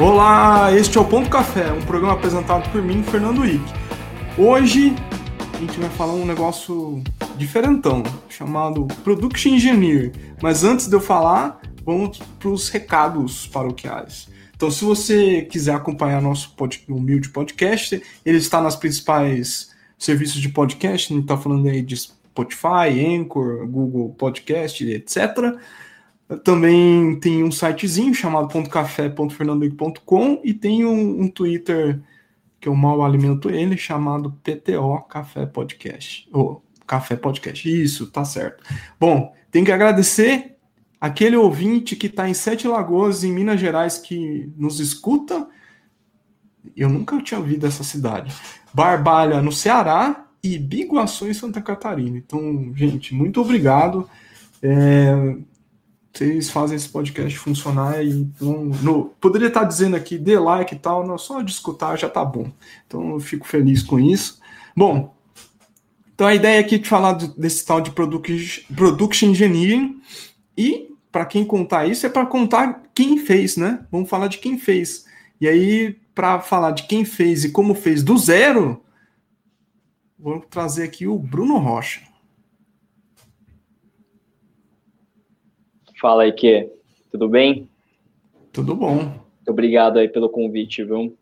Olá, este é o Ponto Café, um programa apresentado por mim, Fernando Ick. Hoje a gente vai falar um negócio diferentão, chamado Production Engineer. Mas antes de eu falar, vamos para os recados paroquiais. Então, se você quiser acompanhar nosso humilde podcast, ele está nas principais serviços de podcast, a gente está falando aí de Spotify, Anchor, Google Podcast, etc. Também tem um sitezinho chamado .café.fernandoico.com e tem um, um, Twitter que eu mal alimento ele, chamado PTO Café Podcast. Ou oh, Café Podcast. Isso, tá certo. Bom, tem que agradecer aquele ouvinte que está em Sete Lagoas, em Minas Gerais, que nos escuta. Eu nunca tinha ouvido essa cidade. Barbalha, no Ceará, e Biguaçu, em Santa Catarina. Então, gente, muito obrigado. É, vocês fazem esse podcast funcionar e poderia estar dizendo aqui, dê like e tal, não, só de escutar já tá bom. Então eu fico feliz com isso. Bom, então a ideia aqui é de falar desse tal de product, Production Engineering e para quem contar isso é para contar quem fez, né? Vamos falar de quem fez. E aí, para falar de quem fez e como fez do zero, vou trazer aqui o Bruno Rocha. Fala aí, que tudo bem? Tudo bom. Muito obrigado aí pelo convite, viu?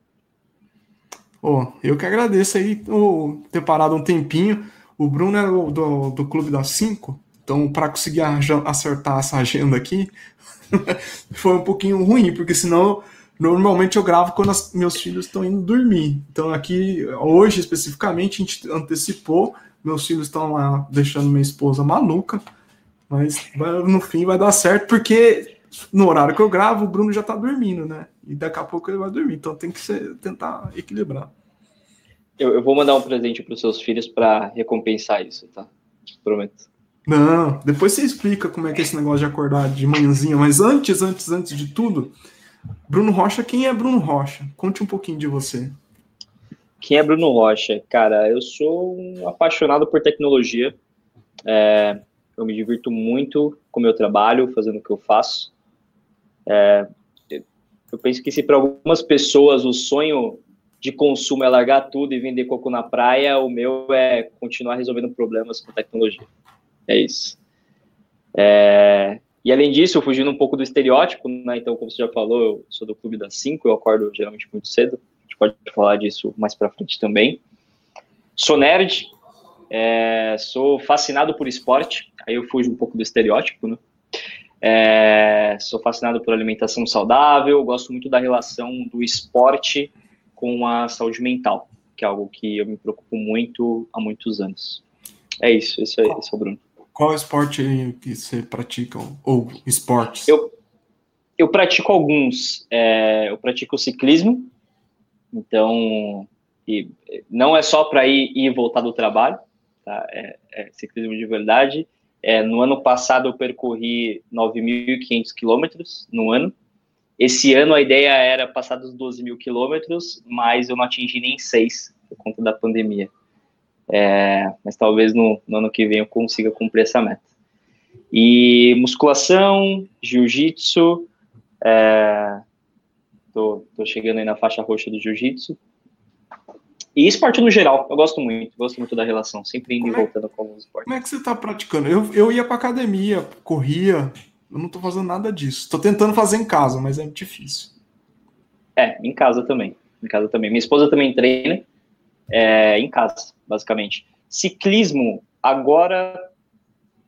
Oh, eu que agradeço aí oh, ter parado um tempinho. O Bruno é do, do, do Clube das 5, então para conseguir acertar essa agenda aqui foi um pouquinho ruim, porque senão normalmente eu gravo quando as, meus filhos estão indo dormir. Então aqui, hoje especificamente, a gente antecipou, meus filhos estão lá deixando minha esposa maluca, mas no fim vai dar certo, porque no horário que eu gravo, o Bruno já tá dormindo, né? E daqui a pouco ele vai dormir. Então tem que ser, tentar equilibrar. Eu, eu vou mandar um presente para os seus filhos para recompensar isso, tá? Prometo. Não, depois você explica como é que é esse negócio de acordar de manhãzinha. Mas antes, antes, antes de tudo, Bruno Rocha, quem é Bruno Rocha? Conte um pouquinho de você. Quem é Bruno Rocha? Cara, eu sou um apaixonado por tecnologia. É, eu me divirto muito com o meu trabalho, fazendo o que eu faço. É, eu penso que se para algumas pessoas o sonho de consumo é largar tudo e vender coco na praia, o meu é continuar resolvendo problemas com tecnologia. É isso. É, e além disso, fugindo um pouco do estereótipo, né? Então, como você já falou, eu sou do clube das 5, eu acordo geralmente muito cedo. A gente pode falar disso mais para frente também. Sou nerd, é, sou fascinado por esporte, aí eu fujo um pouco do estereótipo, né? É, sou fascinado por alimentação saudável, gosto muito da relação do esporte com a saúde mental, que é algo que eu me preocupo muito há muitos anos. É isso, esse é, esse é o Bruno. Qual esporte que você pratica, ou esportes? Eu, eu pratico alguns. É, eu pratico ciclismo, então e não é só para ir, e voltar do trabalho, tá? É, é ciclismo de verdade. É, no ano passado eu percorri 9.500 quilômetros no ano. Esse ano a ideia era passar dos 12 mil quilômetros, mas eu não atingi nem seis por conta da pandemia. É, mas talvez no, no, ano que vem eu consiga cumprir essa meta. E musculação, jiu-jitsu, é, tô, tô chegando aí na faixa roxa do jiu-jitsu, e esporte no geral, eu gosto muito, gosto muito da relação, sempre indo como e é voltando é, com alguns esportes. Como é que você tá praticando? Eu, eu ia pra academia, corria, eu não tô fazendo nada disso. Tô tentando fazer em casa, mas é difícil. É, em casa também. Em casa também. Minha esposa também treina é, em casa, basicamente. Ciclismo agora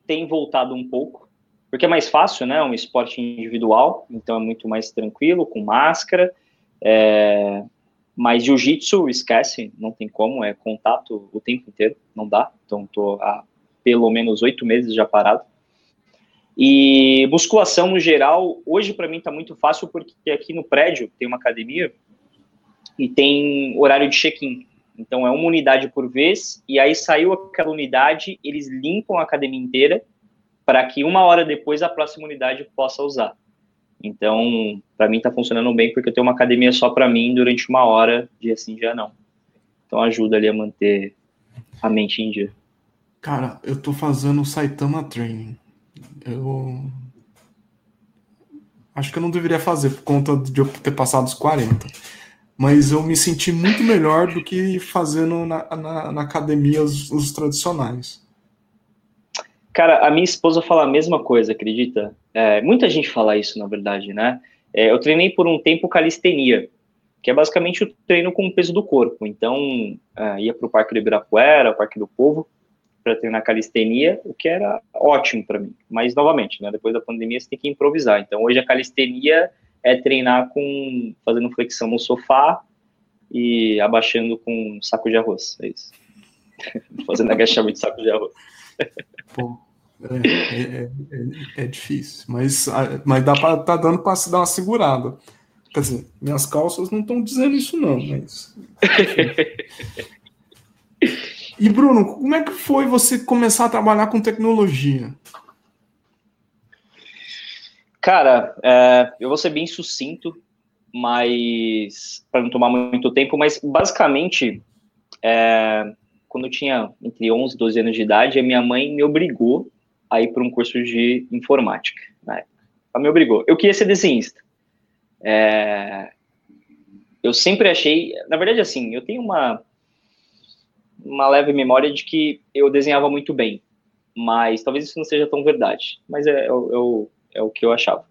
tem voltado um pouco, porque é mais fácil, né? É um esporte individual, então é muito mais tranquilo, com máscara. É, mas jiu-jitsu, esquece, não tem como, é contato o tempo inteiro, não dá. Então, tô há pelo menos oito meses já parado. E musculação no geral, hoje para mim está muito fácil porque aqui no prédio tem uma academia e tem horário de check-in. Então é uma unidade por vez e aí saiu aquela unidade, eles limpam a academia inteira para que uma hora depois a próxima unidade possa usar. Então, para mim está funcionando bem porque eu tenho uma academia só para mim durante uma hora, dia sim, dia não. Então ajuda ali a manter a mente em dia. Cara, eu tô fazendo Saitama Training. Eu Acho que eu não deveria fazer por conta de eu ter passado os 40. Mas eu me senti muito melhor do que fazendo na, na, na academia os, os, tradicionais. Cara, a minha esposa fala a mesma coisa, acredita? É, muita gente fala isso, na verdade, né? É, eu treinei por um tempo calistenia, que é basicamente o treino com o peso do corpo. Então, é, ia para o Parque do Ibirapuera, Parque do Povo, para treinar calistenia, o que era ótimo para mim. Mas, novamente, né, depois da pandemia você tem que improvisar. Então, hoje a calistenia é treinar com fazendo flexão no sofá e abaixando com um saco de arroz. É isso. fazendo agachamento de saco de arroz. Pô, é, é, é, é, difícil, mas, mas dá pra, tá dando para se dar uma segurada. Quer dizer, minhas calças não estão dizendo isso, não, mas. E Bruno, como é que foi você começar a trabalhar com tecnologia? Cara, é, eu vou ser bem sucinto, mas para não tomar muito tempo, mas basicamente, é, quando eu tinha entre 11 e 12 anos de idade, a minha mãe me obrigou a ir para um curso de informática. Né? Ela me obrigou. Eu queria ser desenhista. É, eu sempre achei, na verdade, assim, eu tenho uma uma leve memória de que eu desenhava muito bem, mas talvez isso não seja tão verdade, mas é, é, é, é o que eu achava.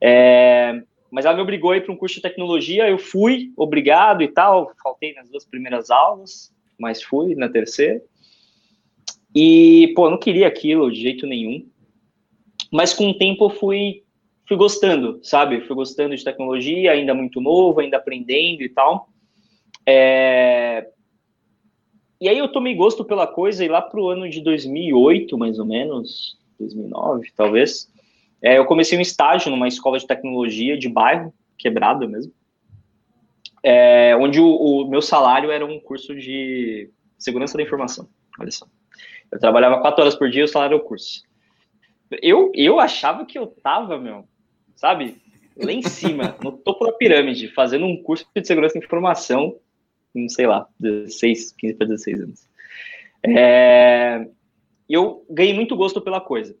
É, mas ela me obrigou a ir para um curso de tecnologia, eu fui, obrigado e tal, faltei nas duas primeiras aulas, mas fui na terceira. E, pô, eu não queria aquilo de jeito nenhum. Mas com o tempo eu fui, fui gostando, sabe? Fui gostando de tecnologia, ainda muito novo, ainda aprendendo e tal. É, e aí eu tomei gosto pela coisa e lá pro ano de 2008, mais ou menos, 2009, talvez, é, eu comecei um estágio numa escola de tecnologia de bairro, quebrado mesmo, é, onde o, o, meu salário era um curso de segurança da informação. Olha só. Eu trabalhava quatro horas por dia, o salário era o curso. Eu, eu achava que eu tava, meu, sabe, lá em cima, no topo da pirâmide, fazendo um curso de segurança da informação com, sei lá, 16, 15 para 16 anos. É, eu ganhei muito gosto pela coisa.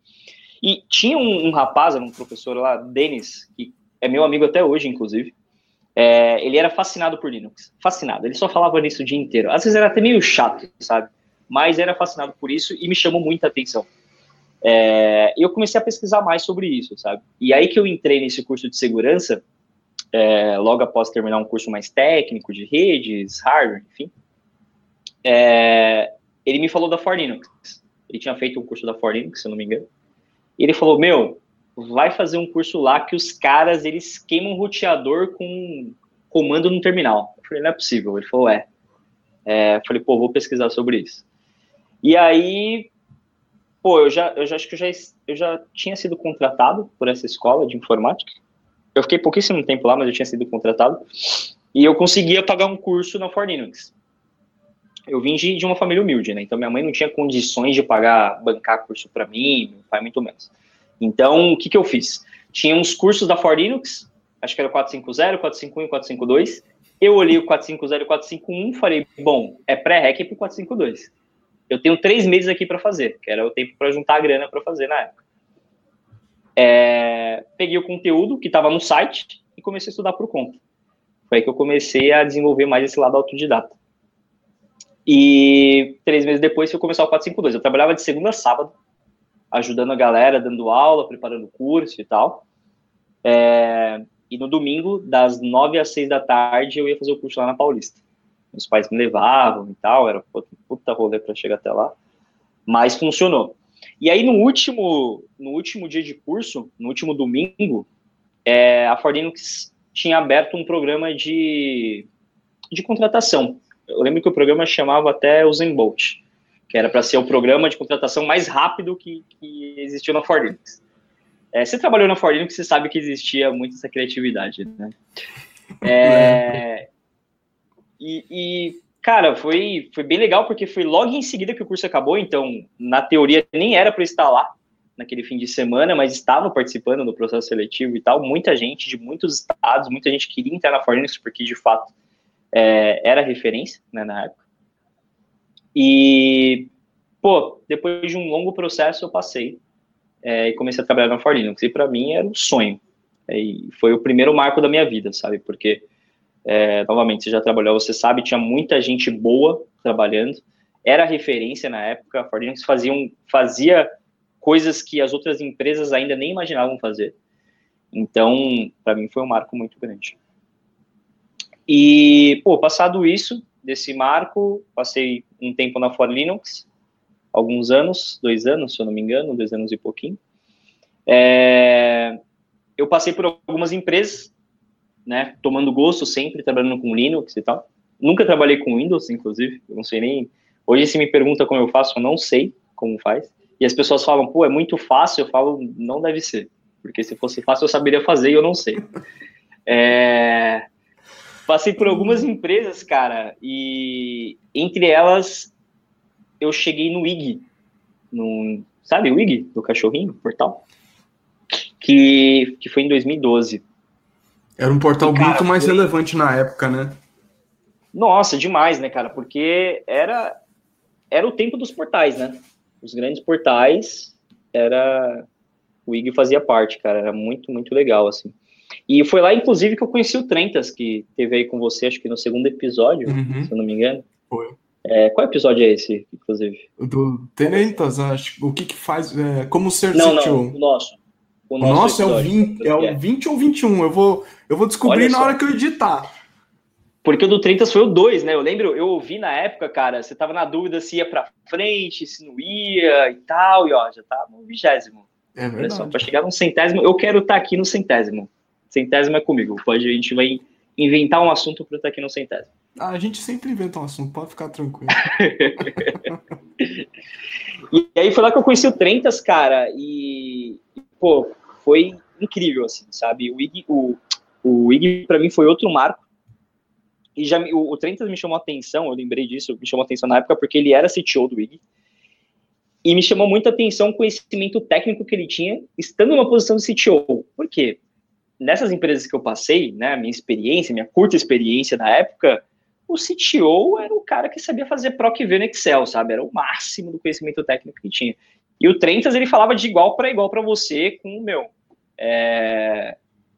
E tinha um, um rapaz, um professor lá, Denis, que é meu amigo até hoje, inclusive. É, ele era fascinado por Linux. Fascinado. Ele só falava nisso o dia inteiro. Às vezes era até meio chato, sabe? Mas era fascinado por isso e me chamou muita atenção. É, eu comecei a pesquisar mais sobre isso, sabe? E aí que eu entrei nesse curso de segurança, é, logo após terminar um curso mais técnico de redes, hardware, enfim, é, ele me falou da Forlinux. Ele tinha feito um curso da Forlinux, se eu não me engano. E ele falou: Meu, vai fazer um curso lá que os caras eles queimam roteador com comando no terminal. Eu falei: Não é possível. Ele falou: É. é eu falei: Pô, vou pesquisar sobre isso. E aí, pô, eu já, eu já acho que eu já, eu já tinha sido contratado por essa escola de informática. Eu fiquei pouquíssimo tempo lá, mas eu tinha sido contratado. E eu conseguia pagar um curso na For Linux. Eu vim de, de uma família humilde, né? Então minha mãe não tinha condições de pagar, bancar curso para mim, meu pai muito menos. Então, o que, que eu fiz? Tinha uns cursos da For Linux, acho que era o 450, 451 e 452. Eu olhei o 450 e 451 falei, bom, é pré-rec pro 452. Eu tenho três meses aqui para fazer, que era o tempo para juntar a grana para fazer na época. É, peguei o conteúdo que estava no site e comecei a estudar por conta. Foi aí que eu comecei a desenvolver mais esse lado autodidata. E três meses depois eu começar o 452. Eu trabalhava de segunda a sábado, ajudando a galera, dando aula, preparando curso e tal. É, e no domingo, das nove às seis da tarde, eu ia fazer o curso lá na Paulista. Meus pais me levavam e tal, era puta rolê para chegar até lá. Mas funcionou. E aí, no último, no último dia de curso, no último domingo, é, a Ford Linux tinha aberto um programa de, de contratação. Eu lembro que o programa chamava até o Zenbolt, que era para ser o programa de contratação mais rápido que, que existiu na Ford Linux. É, você trabalhou na Ford Linux, você sabe que existia muito essa criatividade, né? É, e, e Cara, foi, foi bem legal porque foi logo em seguida que o curso acabou, então, na teoria, nem era para estar lá naquele fim de semana, mas estava participando do processo seletivo e tal. Muita gente de muitos estados, muita gente queria entrar na Fornex porque, de fato, é, era referência né, na época. E, pô, depois de um longo processo, eu passei é, e comecei a trabalhar na Forlinux. E para mim era um sonho. E foi o primeiro marco da minha vida, sabe? Porque, é, novamente, você já trabalhou, você sabe, tinha muita gente boa trabalhando, era referência na época, a Ford Linux fazia coisas que as outras empresas ainda nem imaginavam fazer. Então, para mim foi um marco muito grande. E, pô, passado isso, desse marco, passei um tempo na Ford Linux, alguns anos, dois anos, se eu não me engano, dois anos e pouquinho. É, eu passei por algumas empresas, né, tomando gosto sempre, trabalhando com Linux e tal. Nunca trabalhei com Windows, inclusive, eu não sei nem... Hoje, se me pergunta como eu faço, eu não sei como faz. E as pessoas falam, pô, é muito fácil, eu falo, não deve ser. Porque se fosse fácil, eu saberia fazer e eu não sei. É... Passei por algumas empresas, cara, e entre elas eu cheguei no IG, no, sabe o IG, do cachorrinho, portal? Que, que foi em 2012. Era um portal e, cara, muito mais foi... relevante na época, né? Nossa, demais, né, cara? Porque era, era o tempo dos portais, né? Os grandes portais, era... O IG fazia parte, cara. Era muito, muito legal, assim. E foi lá, inclusive, que eu conheci o Trentas, que teve aí com você, acho que no segundo episódio, uhum. se eu não me engano. Foi. É, qual episódio é esse, inclusive? Do Tenentas, acho. O que que faz. É, como ser Não, não, o nosso. O nosso, nosso é, o 20, é o 20 ou 21. Eu vou, eu vou descobrir na hora que eu editar. Porque o do 30 foi o 2, né? Eu lembro, eu ouvi na época, cara, você tava na dúvida se ia pra frente, se não ia e tal, e ó, já tá no vigésimo. É verdade. Só, pra chegar no centésimo, eu quero estar tá aqui no centésimo. Centésimo é comigo. Pode, a gente vai inventar um assunto para estar tá aqui no centésimo. Ah, a gente sempre inventa um assunto, pode ficar tranquilo. e aí foi lá que eu conheci o Trentas, cara, e, pô, foi incrível, assim, sabe? O IG, o, o IG para mim foi outro marco. E já o, o Trentas me chamou atenção, eu lembrei disso, me chamou a atenção na época porque ele era CTO do IG. E me chamou muita atenção o conhecimento técnico que ele tinha estando numa posição de CTO. Por quê? Nessas empresas que eu passei, né, minha experiência, minha curta experiência na época, o CTO era o cara que sabia fazer PROC V no Excel, sabe? Era o máximo do conhecimento técnico que tinha. E o Trentas, ele falava de igual para igual para você com o meu. É,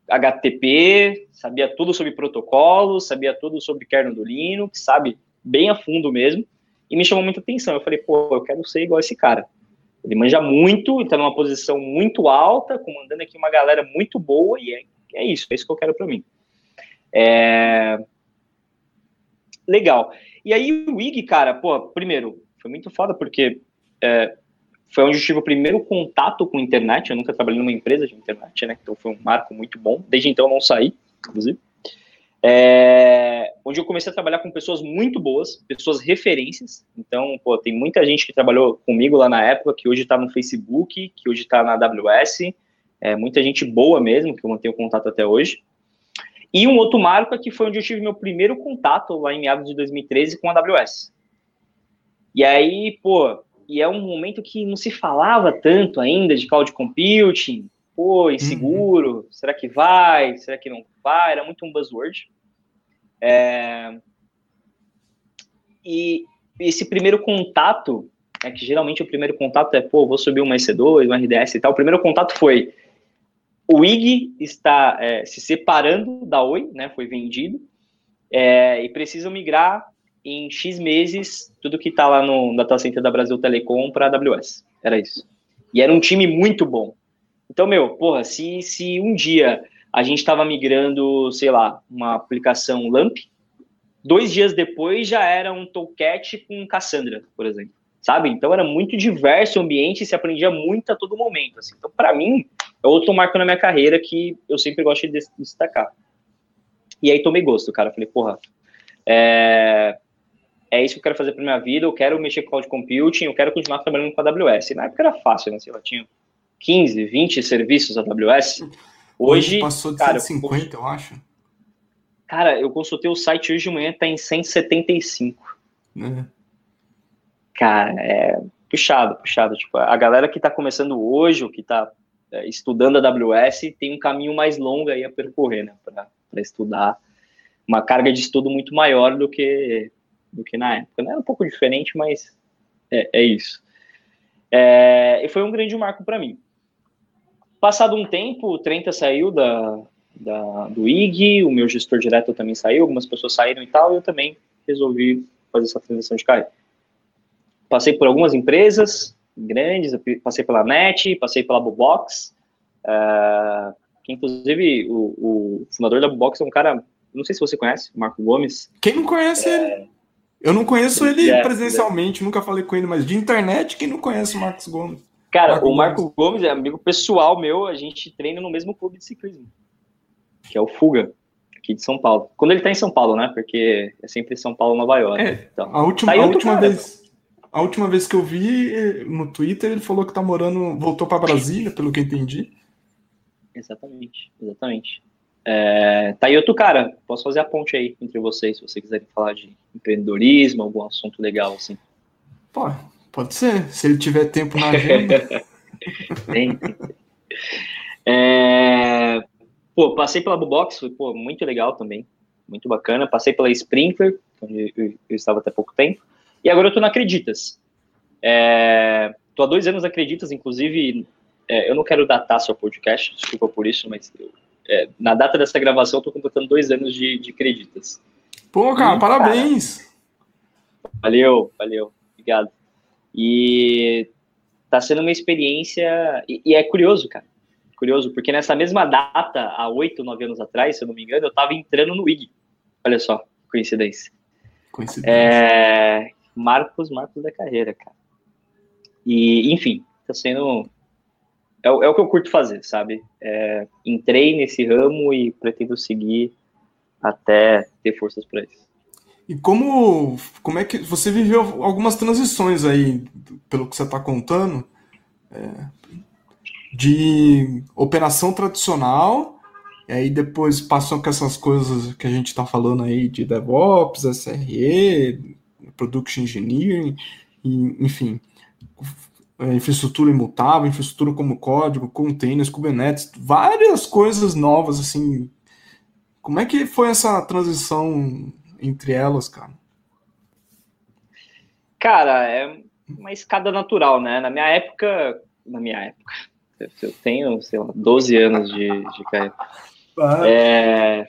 HTTP, sabia tudo sobre protocolos, sabia tudo sobre kernel do Linux, sabe? Bem a fundo mesmo. E me chamou muita atenção. Eu falei, pô, eu quero ser igual esse cara. Ele manja muito, está numa posição muito alta, comandando aqui uma galera muito boa, e é, é isso, é isso que eu quero para mim. É, legal. E aí o IG, cara, pô, primeiro, foi muito foda porque é, foi onde eu tive o primeiro contato com internet. Eu nunca trabalhei numa empresa de internet, né? Então foi um marco muito bom. Desde então eu não saí, inclusive. É, onde eu comecei a trabalhar com pessoas muito boas, pessoas referências. Então, pô, tem muita gente que trabalhou comigo lá na época, que hoje está no Facebook, que hoje está na AWS. É, muita gente boa mesmo, que eu mantenho contato até hoje. E um outro marco é que foi onde eu tive meu primeiro contato, lá em meados de 2013, com a AWS. E aí, pô, e é um momento que não se falava tanto ainda de cloud computing, pô, inseguro, uhum. será que vai, será que não vai, era muito um buzzword. É... E esse primeiro contato, é que geralmente o primeiro contato é, pô, vou subir uma EC2, uma RDS e tal, o primeiro contato foi, o IG está é, se separando da Oi, né? Foi vendido é, e precisa migrar em X meses tudo que está lá no data center da Brasil Telecom para a AWS. Era isso. E era um time muito bom. Então, meu, porra, se, se um dia a gente estava migrando, sei lá, uma aplicação LAMP, dois dias depois já era um Tomcat com Cassandra, por exemplo. Sabe? Então era muito diverso o ambiente e se aprendia muito a todo momento. Assim. Então, para mim, é outro marco na minha carreira que eu sempre gosto de destacar. E aí tomei gosto, cara. Falei, porra, é, é isso que eu quero fazer para minha vida, eu quero mexer com cloud computing, eu quero continuar trabalhando com a AWS. Na época era fácil, né? Sei lá, tinha 15, 20 serviços AWS. Hoje, hoje passou de cara, 150, eu, eu acho. Cara, eu consultei o site hoje de manhã, tá em 175. Uhum. Cara, é puxado, puxado. Tipo, a galera que tá começando hoje, ou que tá é, estudando a AWS, tem um caminho mais longo aí a percorrer, né, para estudar. Uma carga de estudo muito maior do que, do que na época. Né? É um pouco diferente, mas é, é isso. É, e foi um grande marco para mim. Passado um tempo, o Trenta saiu da, da, do IG, o meu gestor direto também saiu, algumas pessoas saíram e tal, e eu também resolvi fazer essa transição de carreira. Passei por algumas empresas grandes, passei pela NET, passei pela Bubox, uh, que inclusive o, o, fundador da Bubox é um cara, não sei se você conhece, Marco Gomes. Quem não conhece é, ele? Eu não conheço ele é, presencialmente, é. nunca falei com ele, mas de internet, quem não conhece o Marcos Gomes? Cara, o Marco Gomes. Gomes é amigo pessoal meu, a gente treina no mesmo clube de ciclismo, que é o Fuga, aqui de São Paulo. Quando ele tá em São Paulo, né? Porque é sempre São Paulo, Nova York. É, então. a última, tá a última vez. A última vez que eu vi no Twitter, ele falou que tá morando, voltou para Brasília, pelo que eu entendi. Exatamente, exatamente. É, tá aí outro cara, posso fazer a ponte aí entre vocês, se vocês quiserem falar de empreendedorismo, algum assunto legal assim. Pô, pode ser, se ele tiver tempo na agenda. tem, tem. É, pô, passei pela Bubox, foi pô, muito legal também, muito bacana. Passei pela Sprinkler, onde eu, eu estava até pouco tempo. E agora eu tô na Acreditas. É, tô há dois anos na Acreditas, inclusive, é, eu não quero datar seu podcast, desculpa por isso, mas eu é, na data dessa gravação, eu tô completando dois anos de, de creditas. Pô, cara, e, parabéns! Cara, valeu, valeu, obrigado. E tá sendo uma experiência. E, e, é curioso, cara. Curioso, porque nessa mesma data, há oito, nove anos atrás, se eu não me engano, eu tava entrando no IG. Olha só, coincidência. Coincidência. É, Marcos, Marcos da carreira, cara. E, enfim, tá sendo é, é, o que eu curto fazer, sabe? É, entrei nesse ramo e pretendo seguir até ter forças para isso. E como, como é que você viveu algumas transições aí, pelo que você está contando, é, de operação tradicional, e aí depois passou com essas coisas que a gente está falando aí de DevOps, SRE, Production Engineering, e, enfim, infraestrutura imutável, infraestrutura como código, containers, Kubernetes, várias coisas novas, assim. Como é que foi essa transição entre elas, cara? Cara, é uma escada natural, né? Na minha época, na minha época, eu tenho, sei lá, 12 anos de, de carreira. Ah. É,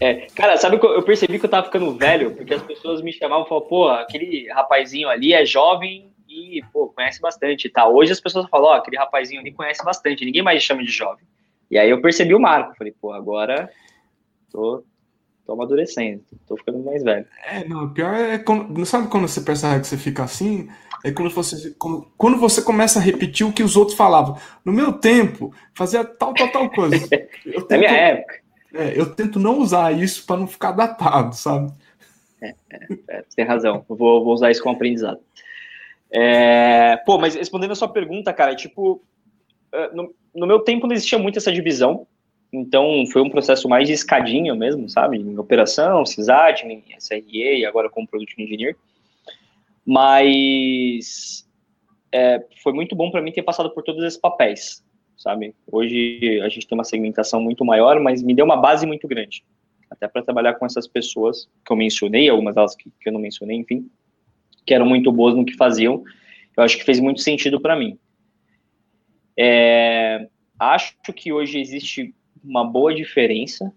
é, cara, sabe que eu percebi que eu tava ficando velho, porque as pessoas me chamavam e falavam, pô, aquele rapazinho ali é jovem e, pô, conhece bastante, tá? Hoje as pessoas falam, ó, oh, aquele rapazinho ali conhece bastante, ninguém mais chama de jovem. E aí eu percebi o marco, falei, pô, agora tô, tô amadurecendo, tô ficando mais velho. É, não, o pior é quando, sabe quando você percebe que você fica assim? É quando você, quando, você começa a repetir o que os outros falavam. No meu tempo, fazia tal, tal, tal coisa. Eu tento, Na minha época. É, eu tento não usar isso para não ficar datado, sabe? É, é, é, tem razão. Vou, vou usar isso como aprendizado. É, pô, mas respondendo a sua pergunta, cara, tipo, é, no, no, meu tempo não existia muito essa divisão, então foi um processo mais de escadinha mesmo, sabe? Em operação, sysadmin, SRE agora como Product Engineer. Mas é, foi muito bom para mim ter passado por todos esses papéis, sabe? Hoje a gente tem uma segmentação muito maior, mas me deu uma base muito grande, até para trabalhar com essas pessoas que eu mencionei, algumas delas que, que eu não mencionei, enfim que eram muito boas no que faziam. Eu acho que fez muito sentido para mim. É, acho que hoje existe uma boa diferença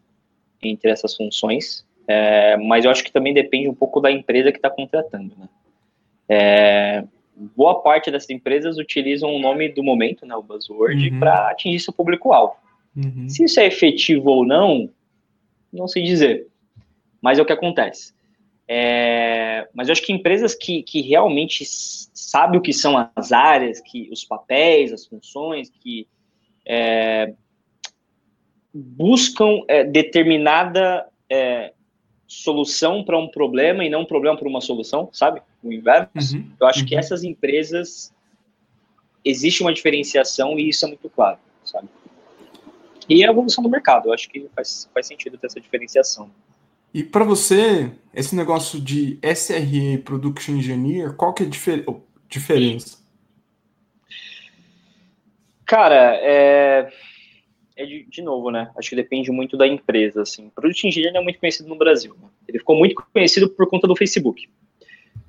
entre essas funções, é, mas eu acho que também depende um pouco da empresa que está contratando. Né? É, boa parte dessas empresas utilizam o nome do momento, né, o buzzword, uhum. para atingir seu público-alvo. Uhum. Se isso é efetivo ou não, não sei dizer. Mas é o que acontece. É, mas eu acho que empresas que, que realmente sabem o que são as áreas, que os papéis, as funções, que é, buscam é, determinada é, solução para um problema e não um problema para uma solução, sabe? O inverso. Uhum, eu acho uhum. que essas empresas existe uma diferenciação e isso é muito claro, sabe? E a evolução do mercado, eu acho que faz, faz sentido ter essa diferenciação. E para você, esse negócio de SRE Production Engineer, qual que é a difer diferença? Cara, é, é de, de, novo, né? Acho que depende muito da empresa, assim. Product Engineer é muito conhecido no Brasil. Né? Ele ficou muito conhecido por conta do Facebook.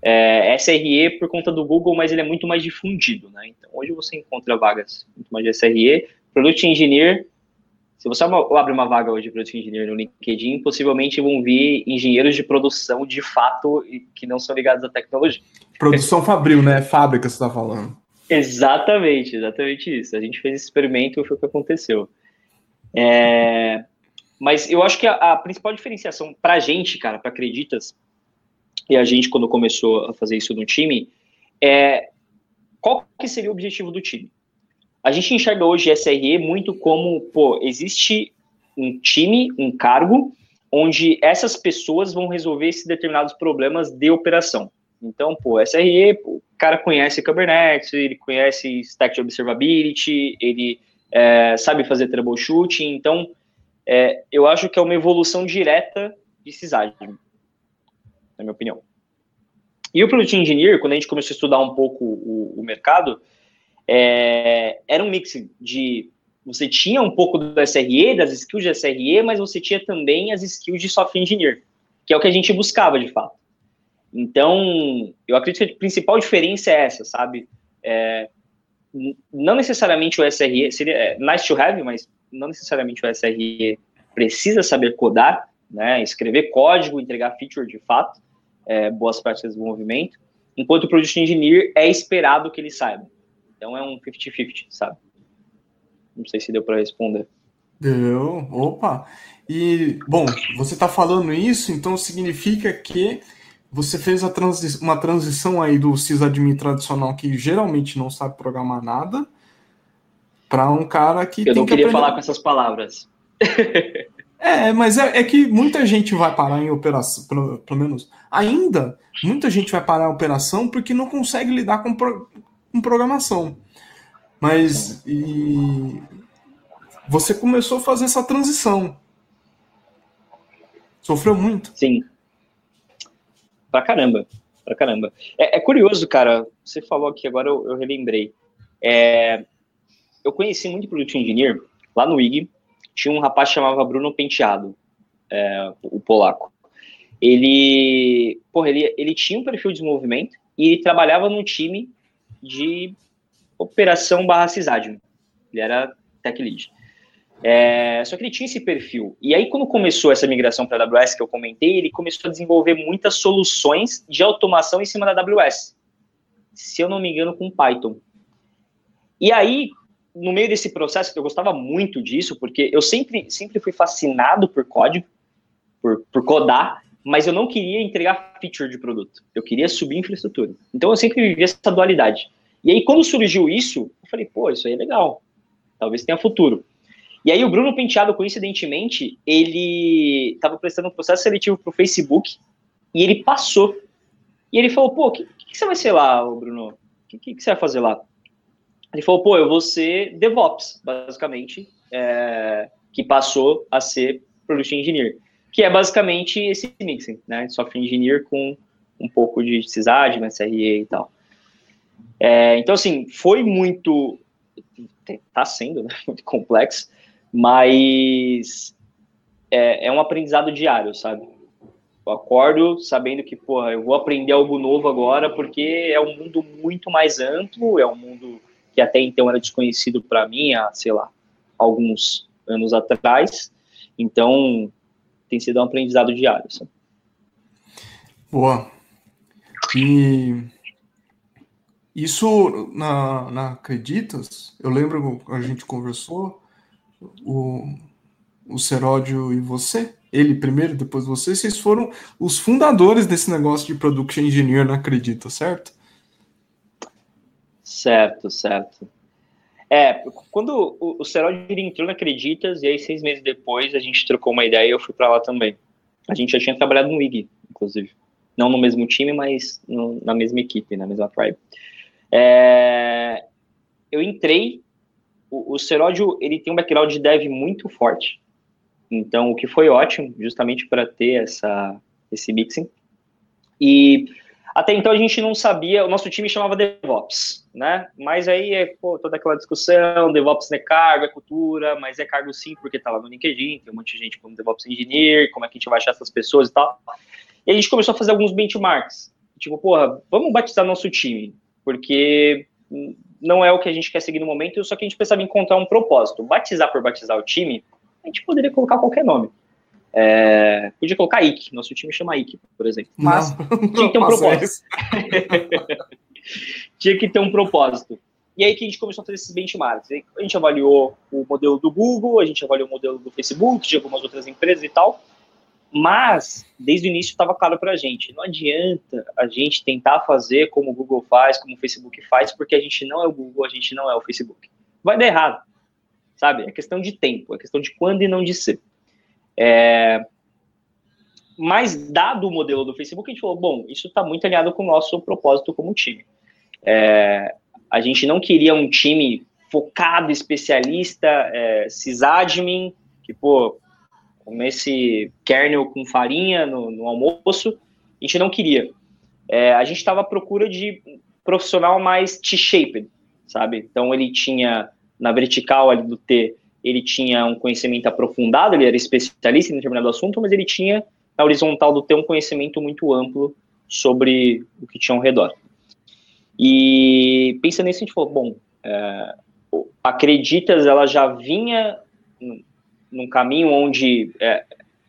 É, SRE por conta do Google, mas ele é muito mais difundido, né? Então, hoje você encontra vagas muito mais de SRE, Product Engineer, se você abre uma vaga hoje de Product Engineer no LinkedIn, possivelmente vão vir engenheiros de produção de fato que não são ligados à tecnologia. Produção fabril, né? Fábrica, você está falando. Exatamente, exatamente isso. A gente fez esse experimento e foi o que aconteceu. É... Mas eu acho que a, a principal diferenciação para a gente, cara, para Acreditas, e a gente quando começou a fazer isso no time, é qual que seria o objetivo do time? A gente enxerga hoje SRE muito como, pô, existe um time, um cargo, onde essas pessoas vão resolver esses determinados problemas de operação. Então, pô, SRE, o cara conhece Kubernetes, ele conhece Stack de Observability, ele é, sabe fazer troubleshooting, então é, eu acho que é uma evolução direta de sysadmin, na minha opinião. E o Product Engineer, quando a gente começou a estudar um pouco o, o mercado, é, era um mix de você tinha um pouco do SRE, das skills de SRE, mas você tinha também as skills de software engineer, que é o que a gente buscava de fato. Então, eu acredito que a principal diferença é essa, sabe? É, não necessariamente o SRE, seria é, nice to have, mas não necessariamente o SRE precisa saber codar, né, escrever código, entregar feature de fato, é, boas práticas do movimento, enquanto o Product Engineer é esperado que ele saiba. Então é um 50-50, sabe? Não sei se deu para responder. Deu, opa. E, bom, você está falando isso, então significa que você fez transi uma transição aí do sysadmin tradicional que geralmente não sabe programar nada para um cara que. Eu não queria falar com essas palavras. é, mas é, é, que muita gente vai parar em operação, pelo, pelo, menos ainda, muita gente vai parar a operação porque não consegue lidar com, pro, com programação. Mas e, você começou a fazer essa transição. Sofreu muito? Sim. Pra caramba. Pra caramba. É, é curioso, cara. Você falou aqui, agora eu, eu relembrei. É, eu conheci muito Product Engineer lá no IG. Tinha um rapaz que chamava Bruno Penteado, é, o polaco. Ele, porra, ele, ele tinha um perfil de desenvolvimento e ele trabalhava no time de operação barra sysadmin. Ele era tech lead. É, só que ele tinha esse perfil. E aí, quando começou essa migração para a AWS, que eu comentei, ele começou a desenvolver muitas soluções de automação em cima da AWS. Se eu não me engano, com Python. E aí, no meio desse processo, eu gostava muito disso, porque eu sempre, sempre fui fascinado por código, por, por codar, mas eu não queria entregar feature de produto. Eu queria subir infraestrutura. Então eu sempre vivi essa dualidade. E aí, quando surgiu isso, eu falei, pô, isso aí é legal. Talvez tenha futuro. E aí, o Bruno Penteado, coincidentemente, ele estava prestando um processo seletivo para o Facebook e ele passou. E ele falou, pô, o que, que, você vai ser lá, Bruno? O que, que, você vai fazer lá? Ele falou, pô, eu vou ser DevOps, basicamente, é, que passou a ser Product Engineer, que é basicamente esse mixing, né? Software Engineer com um pouco de sysadmin, SRE e tal. É, então, assim, foi muito, tá sendo, né, muito complexo, mas é, é um aprendizado diário, sabe? Eu acordo sabendo que, porra, eu vou aprender algo novo agora, porque é um mundo muito mais amplo, é um mundo que até então era desconhecido para mim há, sei lá, alguns anos atrás. Então, tem sido um aprendizado diário. Sabe? Boa. E isso na, na Acreditas, eu lembro a gente conversou, o, o Seródio e você, ele primeiro, depois você, vocês foram os fundadores desse negócio de Production Engineer na Acredita, certo? Certo, certo. É, quando o, o Serol entrou na Acreditas, e aí seis meses depois a gente trocou uma ideia e eu fui para lá também. A gente já tinha trabalhado no IG, inclusive. Não no mesmo time, mas no, na mesma equipe, na mesma tribe. É, eu entrei, o, o Seródio, ele tem um background de dev muito forte, então o que foi ótimo, justamente para ter essa, esse mixing. E até então a gente não sabia, o nosso time chamava DevOps, né? Mas aí é pô, toda aquela discussão, DevOps é cargo, é cultura, mas é cargo sim, porque tá lá no LinkedIn, tem um monte de gente como DevOps Engineer, como é que a gente vai achar essas pessoas e tal. E a gente começou a fazer alguns benchmarks. Tipo, porra, vamos batizar nosso time, porque não é o que a gente quer seguir no momento, só que a gente precisava encontrar um propósito. Batizar por batizar o time, a gente poderia colocar qualquer nome. É, podia colocar IC, nosso time chama IC, por exemplo. Mas não, tinha que ter um propósito. tinha que ter um propósito. E aí que a gente começou a fazer esses benchmarks. A gente avaliou o modelo do Google, a gente avaliou o modelo do Facebook, de algumas outras empresas e tal. Mas, desde o início estava claro para a gente, não adianta a gente tentar fazer como o Google faz, como o Facebook faz, porque a gente não é o Google, a gente não é o Facebook. Vai dar errado, sabe? É questão de tempo, é questão de quando e não de ser. É... Mas, dado o modelo do Facebook, a gente falou, bom, isso está muito alinhado com o nosso propósito como time. É... A gente não queria um time focado, especialista, é, sysadmin, que, pô, comer esse kernel com farinha no, no almoço, a gente não queria. É, a gente estava à procura de profissional mais T-shaped, sabe? Então ele tinha, na vertical ali do T, ele tinha um conhecimento aprofundado, ele era especialista em determinado assunto, mas ele tinha, na horizontal do T, um conhecimento muito amplo sobre o que tinha ao redor. E pensando nisso, a gente falou, bom, é, Acreditas, ela já vinha num caminho onde é,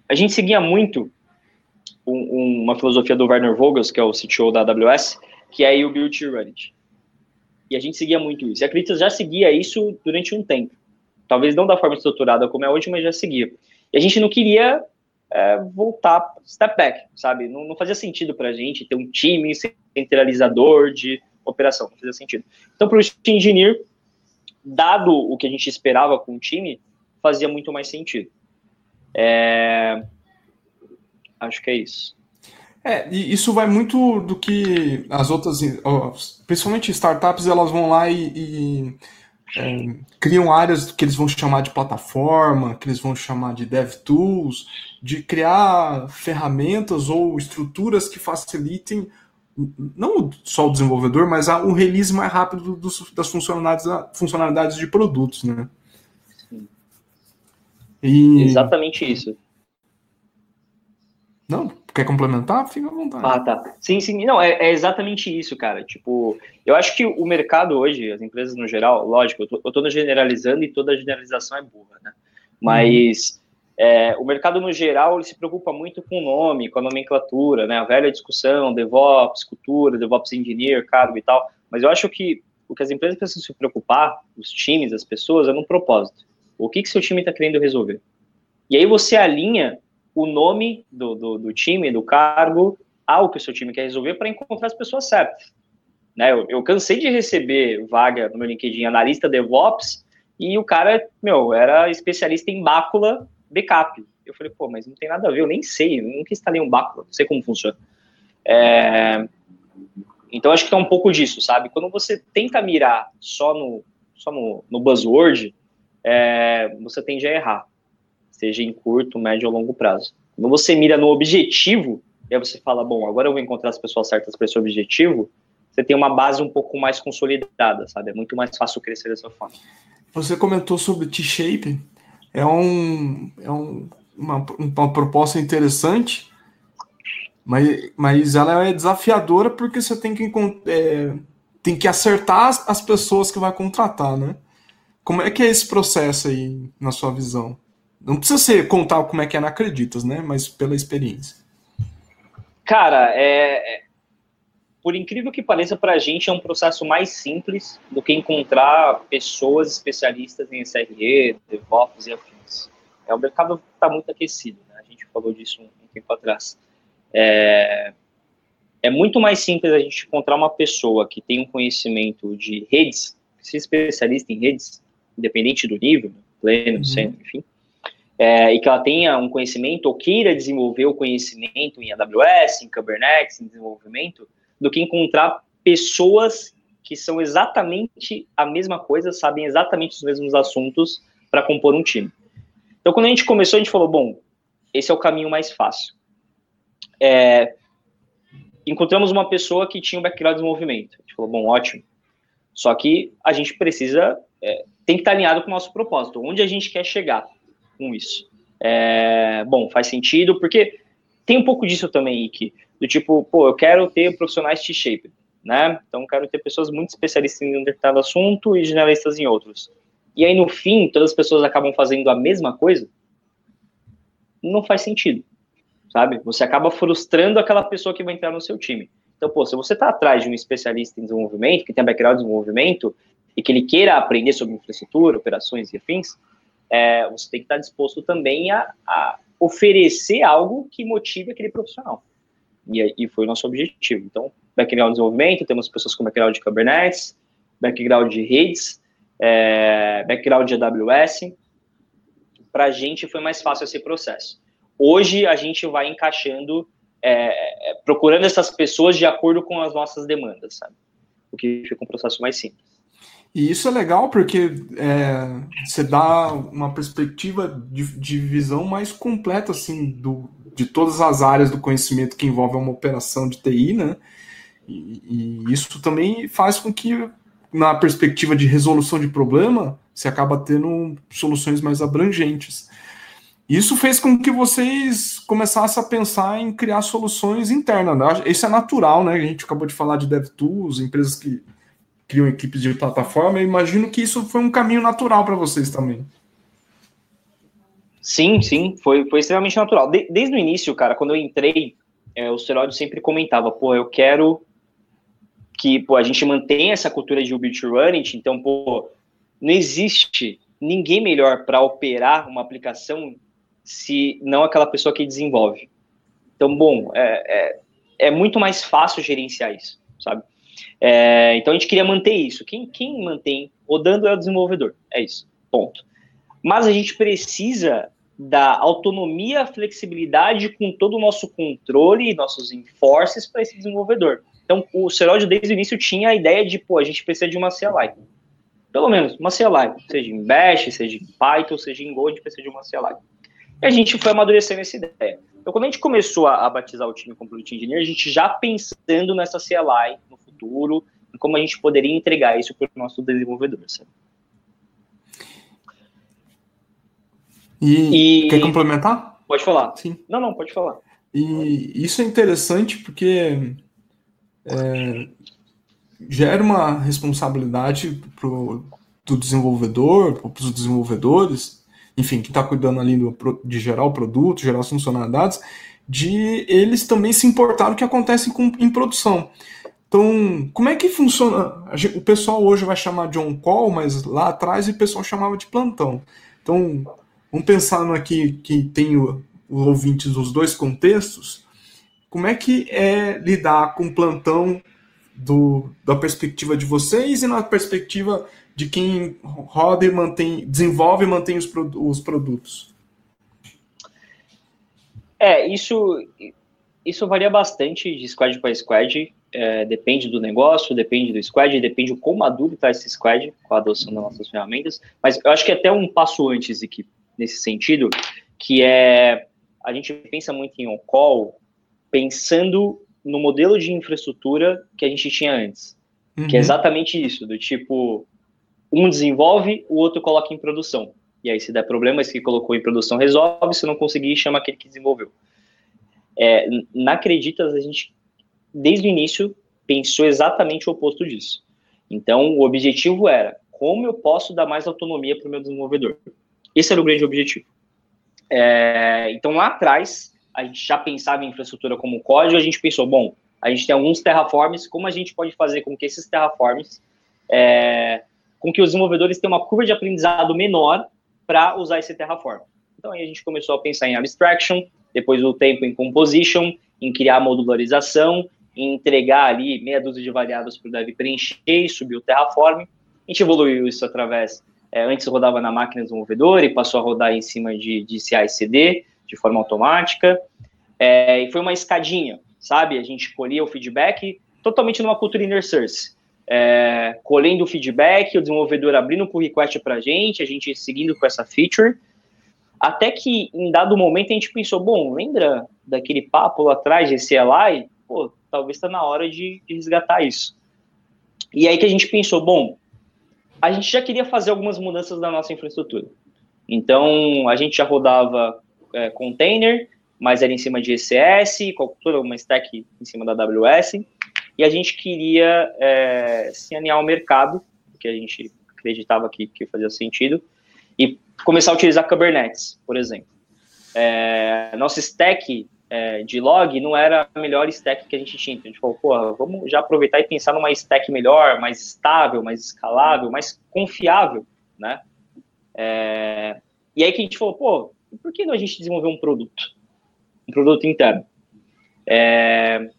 a gente seguia muito um, uma filosofia do Werner Vogels, que é o CTO da AWS, que é o Build to Run It. E a gente seguia muito isso. E a Acreditas já seguia isso durante um tempo. Talvez não da forma estruturada como é hoje, mas já seguia. E a gente não queria é, voltar step back, sabe? Não, não fazia sentido para a gente ter um time centralizador de operação, não fazia sentido. Então, para o engineer, dado o que a gente esperava com o time, fazia muito mais sentido. É... Acho que é isso. É, e isso vai muito do que as outras, principalmente startups, elas vão lá e, e é, criam áreas que eles vão chamar de plataforma, que eles vão chamar de dev tools, de criar ferramentas ou estruturas que facilitem não só o desenvolvedor, mas um release mais rápido dos, das funcionalidades, funcionalidades de produtos, né? E... Exatamente isso. Não, quer complementar? Fica à vontade. Ah, tá. Sim, sim. Não, é, é, exatamente isso, cara. Tipo, eu acho que o mercado hoje, as empresas no geral, lógico, eu tô, eu tô generalizando e toda generalização é burra, né? Mas uhum. é, o mercado no geral, ele se preocupa muito com o nome, com a nomenclatura, né? A velha discussão, DevOps, cultura, DevOps Engineer, cargo e tal. Mas eu acho que o que as empresas precisam se preocupar, os times, as pessoas, é no propósito. O que, que seu time está querendo resolver? E aí você alinha o nome do, do, do, time, do cargo, ao que o seu time quer resolver para encontrar as pessoas certas. Né? Eu, eu, cansei de receber vaga no meu LinkedIn analista DevOps e o cara, meu, era especialista em bácula backup. Eu falei, pô, mas não tem nada a ver, eu nem sei, eu nunca instalei um bácula, não sei como funciona. É... Então, acho que é um pouco disso, sabe? Quando você tenta mirar só no, só no, no buzzword, é, você tende a errar, seja em curto, médio ou longo prazo. Quando você mira no objetivo, e aí você fala, bom, agora eu vou encontrar as pessoas certas para esse objetivo, você tem uma base um pouco mais consolidada, sabe? É muito mais fácil crescer dessa forma. Você comentou sobre T-Shape, é, um, é um, uma, uma proposta interessante, mas, mas ela é desafiadora porque você tem que, é, tem que acertar as, as pessoas que vai contratar, né? Como é que é esse processo aí, na sua visão? Não precisa ser contar como é que é na Acreditas, né? Mas pela experiência. Cara, é, é por incrível que pareça, para a gente é um processo mais simples do que encontrar pessoas especialistas em SRE, DevOps e afins. É, o mercado está muito aquecido, né? A gente falou disso um, tempo atrás. É, é muito mais simples a gente encontrar uma pessoa que tem um conhecimento de redes, que seja especialista em redes, independente do nível, pleno, uhum. sênior, enfim, é, e que ela tenha um conhecimento ou queira desenvolver o conhecimento em AWS, em Kubernetes, em desenvolvimento, do que encontrar pessoas que são exatamente a mesma coisa, sabem exatamente os mesmos assuntos para compor um time. Então, quando a gente começou, a gente falou, bom, esse é o caminho mais fácil. É, encontramos uma pessoa que tinha um background de desenvolvimento. A gente falou, bom, ótimo. Só que a gente precisa é, tem que estar alinhado com o nosso propósito, onde a gente quer chegar com isso. É, bom, faz sentido, porque tem um pouco disso também, Ike, do tipo, pô, eu quero ter profissionais T-shape. né? Então, quero ter pessoas muito especialistas em um determinado assunto e generalistas em outros. E aí, no fim, todas as pessoas acabam fazendo a mesma coisa, não faz sentido, sabe? Você acaba frustrando aquela pessoa que vai entrar no seu time. Então, pô, se você está atrás de um especialista em desenvolvimento, que tem background em desenvolvimento, e que ele queira aprender sobre infraestrutura, operações e afins, é, você tem que estar disposto também a, a, oferecer algo que motive aquele profissional. E, e foi o nosso objetivo. Então, background de desenvolvimento, temos pessoas com background de Kubernetes, background de redes, é, background de AWS. Para a gente foi mais fácil esse processo. Hoje a gente vai encaixando, é, é, procurando essas pessoas de acordo com as nossas demandas, sabe? O que fica um processo mais simples. E isso é legal porque é, você dá uma perspectiva de, de, visão mais completa assim do, de todas as áreas do conhecimento que envolve uma operação de TI, né? E, e isso também faz com que, na perspectiva de resolução de problema, você acaba tendo soluções mais abrangentes. Isso fez com que vocês começassem a pensar em criar soluções internas. Né? Isso é natural, né? A gente acabou de falar de DevTools, empresas que criam equipes de plataforma. Eu imagino que isso foi um caminho natural para vocês também. Sim, sim, foi, foi extremamente natural. De, desde o início, cara, quando eu entrei, é, o Seródio sempre comentava, pô, eu quero que pô, a gente mantenha essa cultura de Ubisoft Running, então, pô, não existe ninguém melhor para operar uma aplicação se não aquela pessoa que desenvolve. Então, bom, é, é, é muito mais fácil gerenciar isso, sabe? É, então a gente queria manter isso. Quem, quem mantém rodando é o desenvolvedor. É isso. Ponto. Mas a gente precisa da autonomia, flexibilidade com todo o nosso controle e nossos enforces para esse desenvolvedor. Então, o Seródio, desde o início, tinha a ideia de, pô, a gente precisa de uma CLI. Pelo menos, uma CLI. Seja em Bash, seja em Python, seja em Go, a gente precisa de uma CLI. E a gente foi amadurecendo essa ideia. Então, quando a gente começou a, a batizar o time como Product Engineer, a gente já pensando nessa CLI, no futuro, como a gente poderia entregar isso para o nosso desenvolvedor, sabe? E, e, quer complementar? Pode falar. Sim. Não, não, pode falar. E isso é interessante porque é, gera uma responsabilidade pro, do desenvolvedor, para os desenvolvedores, enfim, que está cuidando ali do, de gerar o produto, gerar as funcionalidades, de eles também se importar o que acontece com, em produção. Então, como é que funciona? O pessoal hoje vai chamar de on-call, mas lá atrás o pessoal chamava de plantão. Então, vamos pensar aqui que tem os ouvintes dos dois contextos. Como é que é lidar com plantão do, da perspectiva de vocês e na perspectiva de quem roda e mantém, desenvolve e mantém os, os produtos? É, isso, isso varia bastante de squad para squad é, depende do negócio, depende do squad, depende de como maduro está esse squad com a adoção das nossas ferramentas. Mas eu acho que é até um passo antes aqui, nesse sentido, que é a gente pensa muito em on-call pensando no modelo de infraestrutura que a gente tinha antes. Uhum. Que é uhum. exatamente isso, do tipo, um desenvolve, o outro coloca em produção. E aí, se der problema, esse que colocou em produção resolve, se não conseguir, chama aquele que desenvolveu. É, na Acreditas, a gente desde o início, pensou exatamente o oposto disso. Então, o objetivo era como eu posso dar mais autonomia para o meu desenvolvedor. Esse era o grande objetivo. É, então, lá atrás, a gente já pensava em infraestrutura como código, a gente pensou, bom, a gente tem alguns terraforms, como a gente pode fazer com que esses terraforms, é, com que os desenvolvedores tenham uma curva de aprendizado menor para usar esse terraform. Então, aí a gente começou a pensar em abstraction, depois o tempo em composition, em criar modularização, entregar ali meia dúzia de variáveis para o dev preencher e subir o Terraform. A gente evoluiu isso através, é, antes rodava na máquina desenvolvedor e passou a rodar em cima de, de CI/CD de forma automática. É, e foi uma escadinha, sabe? A gente colhia o feedback totalmente numa cultura inner source. É, colhendo o feedback, o desenvolvedor abrindo o pull request para a gente, a gente seguindo com essa feature, até que em dado momento a gente pensou, bom, lembra daquele papo lá atrás de CLI? Pô, talvez está na hora de, de resgatar isso. E aí que a gente pensou, bom, a gente já queria fazer algumas mudanças na nossa infraestrutura. Então, a gente já rodava é, container, mas era em cima de ECS, toda uma stack em cima da AWS. e a gente queria é, se alinhar ao mercado, que a gente acreditava que, que fazia sentido, e começar a utilizar Kubernetes, por exemplo. É, nosso stack é, de log não era a melhor stack que a gente tinha. Então a gente falou, porra, vamos já aproveitar e pensar numa stack melhor, mais estável, mais escalável, mais confiável, né? É, e aí que a gente falou, pô, por que não a gente desenvolver um produto? Um produto interno. É,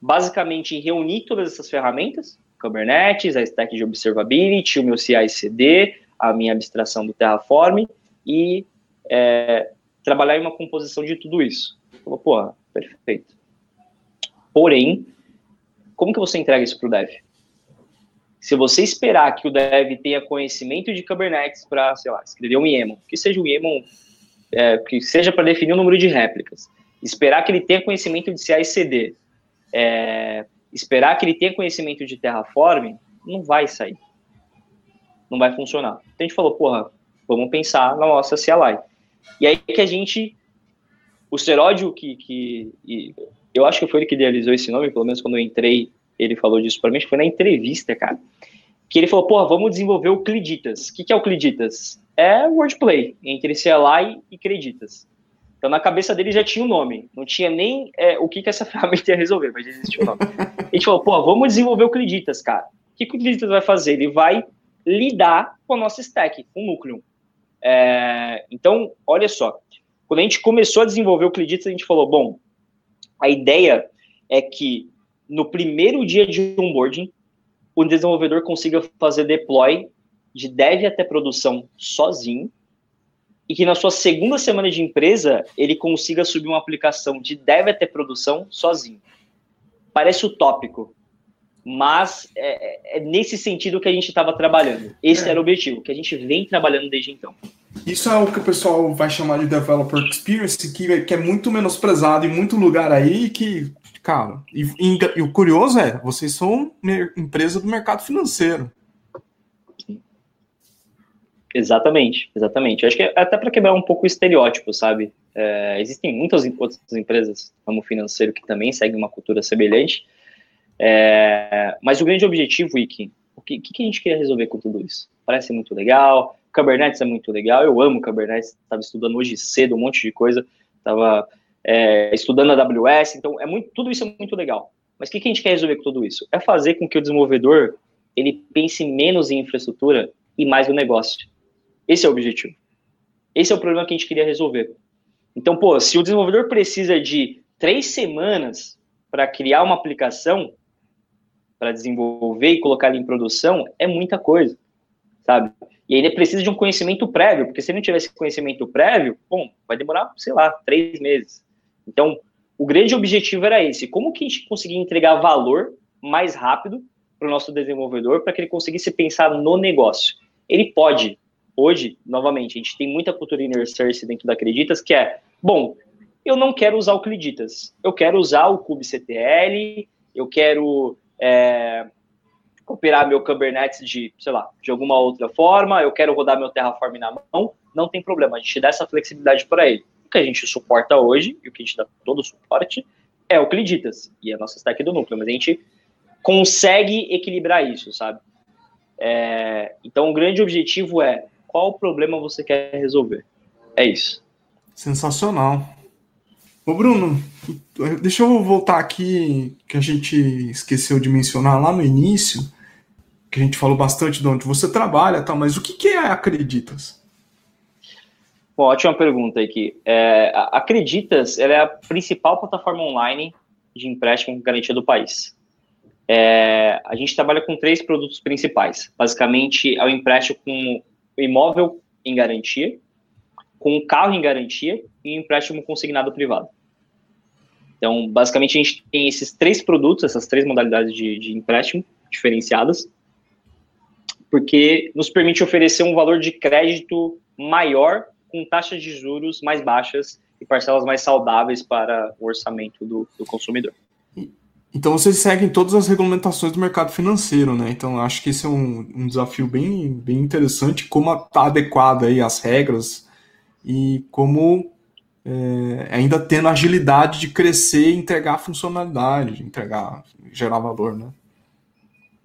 basicamente, reunir todas essas ferramentas, Kubernetes, a stack de observability, o meu CI/CD, a minha abstração do Terraform e é, trabalhar em uma composição de tudo isso. Falou, pô, perfeito. Porém, como que você entrega isso para o dev? Se você esperar que o dev tenha conhecimento de Kubernetes para, sei lá, escrever um YAML, que seja um YAML, é, que seja para definir o número de réplicas, esperar que ele tenha conhecimento de CI e CD, é, esperar que ele tenha conhecimento de Terraform, não vai sair. Não vai funcionar. Então a gente falou, porra, vamos pensar na nossa CLI. E aí que a gente o Seródio, que, que eu acho que foi ele que idealizou esse nome, pelo menos quando eu entrei, ele falou disso para mim, foi na entrevista, cara. Que ele falou, porra, vamos desenvolver o Cliditas. O que, que é o Cliditas? É wordplay entre CLI e Creditas. Então, na cabeça dele já tinha o um nome. Não tinha nem é, o que, que essa ferramenta ia resolver, mas já existia o um nome. a gente falou, pô, vamos desenvolver o Cliditas, cara. O que, que o Cliditas vai fazer? Ele vai lidar com a nossa stack, com o núcleo. É, então, olha só. Quando a gente começou a desenvolver o Cliditas, a gente falou, bom, a ideia é que no primeiro dia de onboarding, o desenvolvedor consiga fazer deploy de dev até produção sozinho, e que na sua segunda semana de empresa, ele consiga subir uma aplicação de dev até produção sozinho. Parece utópico, mas é, é, nesse sentido que a gente estava trabalhando. Esse é. era o objetivo, que a gente vem trabalhando desde então. Isso é o que o pessoal vai chamar de developer experience, que, que é muito menosprezado em muito lugar aí, que, cara, e, e, e o curioso é, vocês são empresa do mercado financeiro. Exatamente, exatamente. Acho que é até para quebrar um pouco o estereótipo, sabe? É, existem muitas outras empresas como financeiro que também seguem uma cultura semelhante, é, mas o grande objetivo, Iki, o que, que, a gente queria resolver com tudo isso? Parece muito legal, Kubernetes é muito legal, eu amo Kubernetes, estava estudando hoje cedo um monte de coisa, estava é, estudando a AWS, então é muito, tudo isso é muito legal. Mas o que, que a gente quer resolver com tudo isso? É fazer com que o desenvolvedor ele pense menos em infraestrutura e mais no negócio. Esse é o objetivo. Esse é o problema que a gente queria resolver. Então, pô, se o desenvolvedor precisa de três semanas para criar uma aplicação, para desenvolver e colocar ela em produção, é muita coisa, sabe? E ele precisa de um conhecimento prévio, porque se ele não tiver esse conhecimento prévio, bom, vai demorar, sei lá, três meses. Então, o grande objetivo era esse: como que a gente conseguir entregar valor mais rápido para o nosso desenvolvedor, para que ele conseguisse pensar no negócio? Ele pode. Hoje, novamente, a gente tem muita cultura inner source dentro da Acreditas, que é, bom, eu não quero usar o Acreditas, eu quero usar o kubectl, eu quero é, operar meu Kubernetes de, sei lá, de alguma outra forma, eu quero rodar meu Terraform na mão, não tem problema, a gente dá essa flexibilidade para ele. O que a gente suporta hoje, e o que a gente dá todo o suporte, é o Cliditas, e a nossa stack do núcleo, mas a gente consegue equilibrar isso, sabe? É, então, o grande objetivo é qual problema você quer resolver. É isso. Sensacional. Ô, Bruno, deixa eu voltar aqui, que a gente esqueceu de mencionar lá no início, que a gente falou bastante de onde você trabalha, tá, mas o que, é Acreditas? Bom, ótima pergunta aqui. É, Acreditas ela é a principal plataforma online de empréstimo com garantia do país. É, a gente trabalha com três produtos principais. Basicamente, é o empréstimo com imóvel em garantia, com carro em garantia e empréstimo consignado privado. Então, basicamente, a gente tem esses três produtos, essas três modalidades de, de empréstimo diferenciadas, porque nos permite oferecer um valor de crédito maior, com taxas de juros mais baixas e parcelas mais saudáveis para o orçamento do, do consumidor. Então vocês seguem todas as regulamentações do mercado financeiro, né? Então acho que esse é um, um desafio bem, bem interessante, como está adequado aí às regras e como é, ainda tendo agilidade de crescer e entregar funcionalidade, de entregar, gerar valor, né?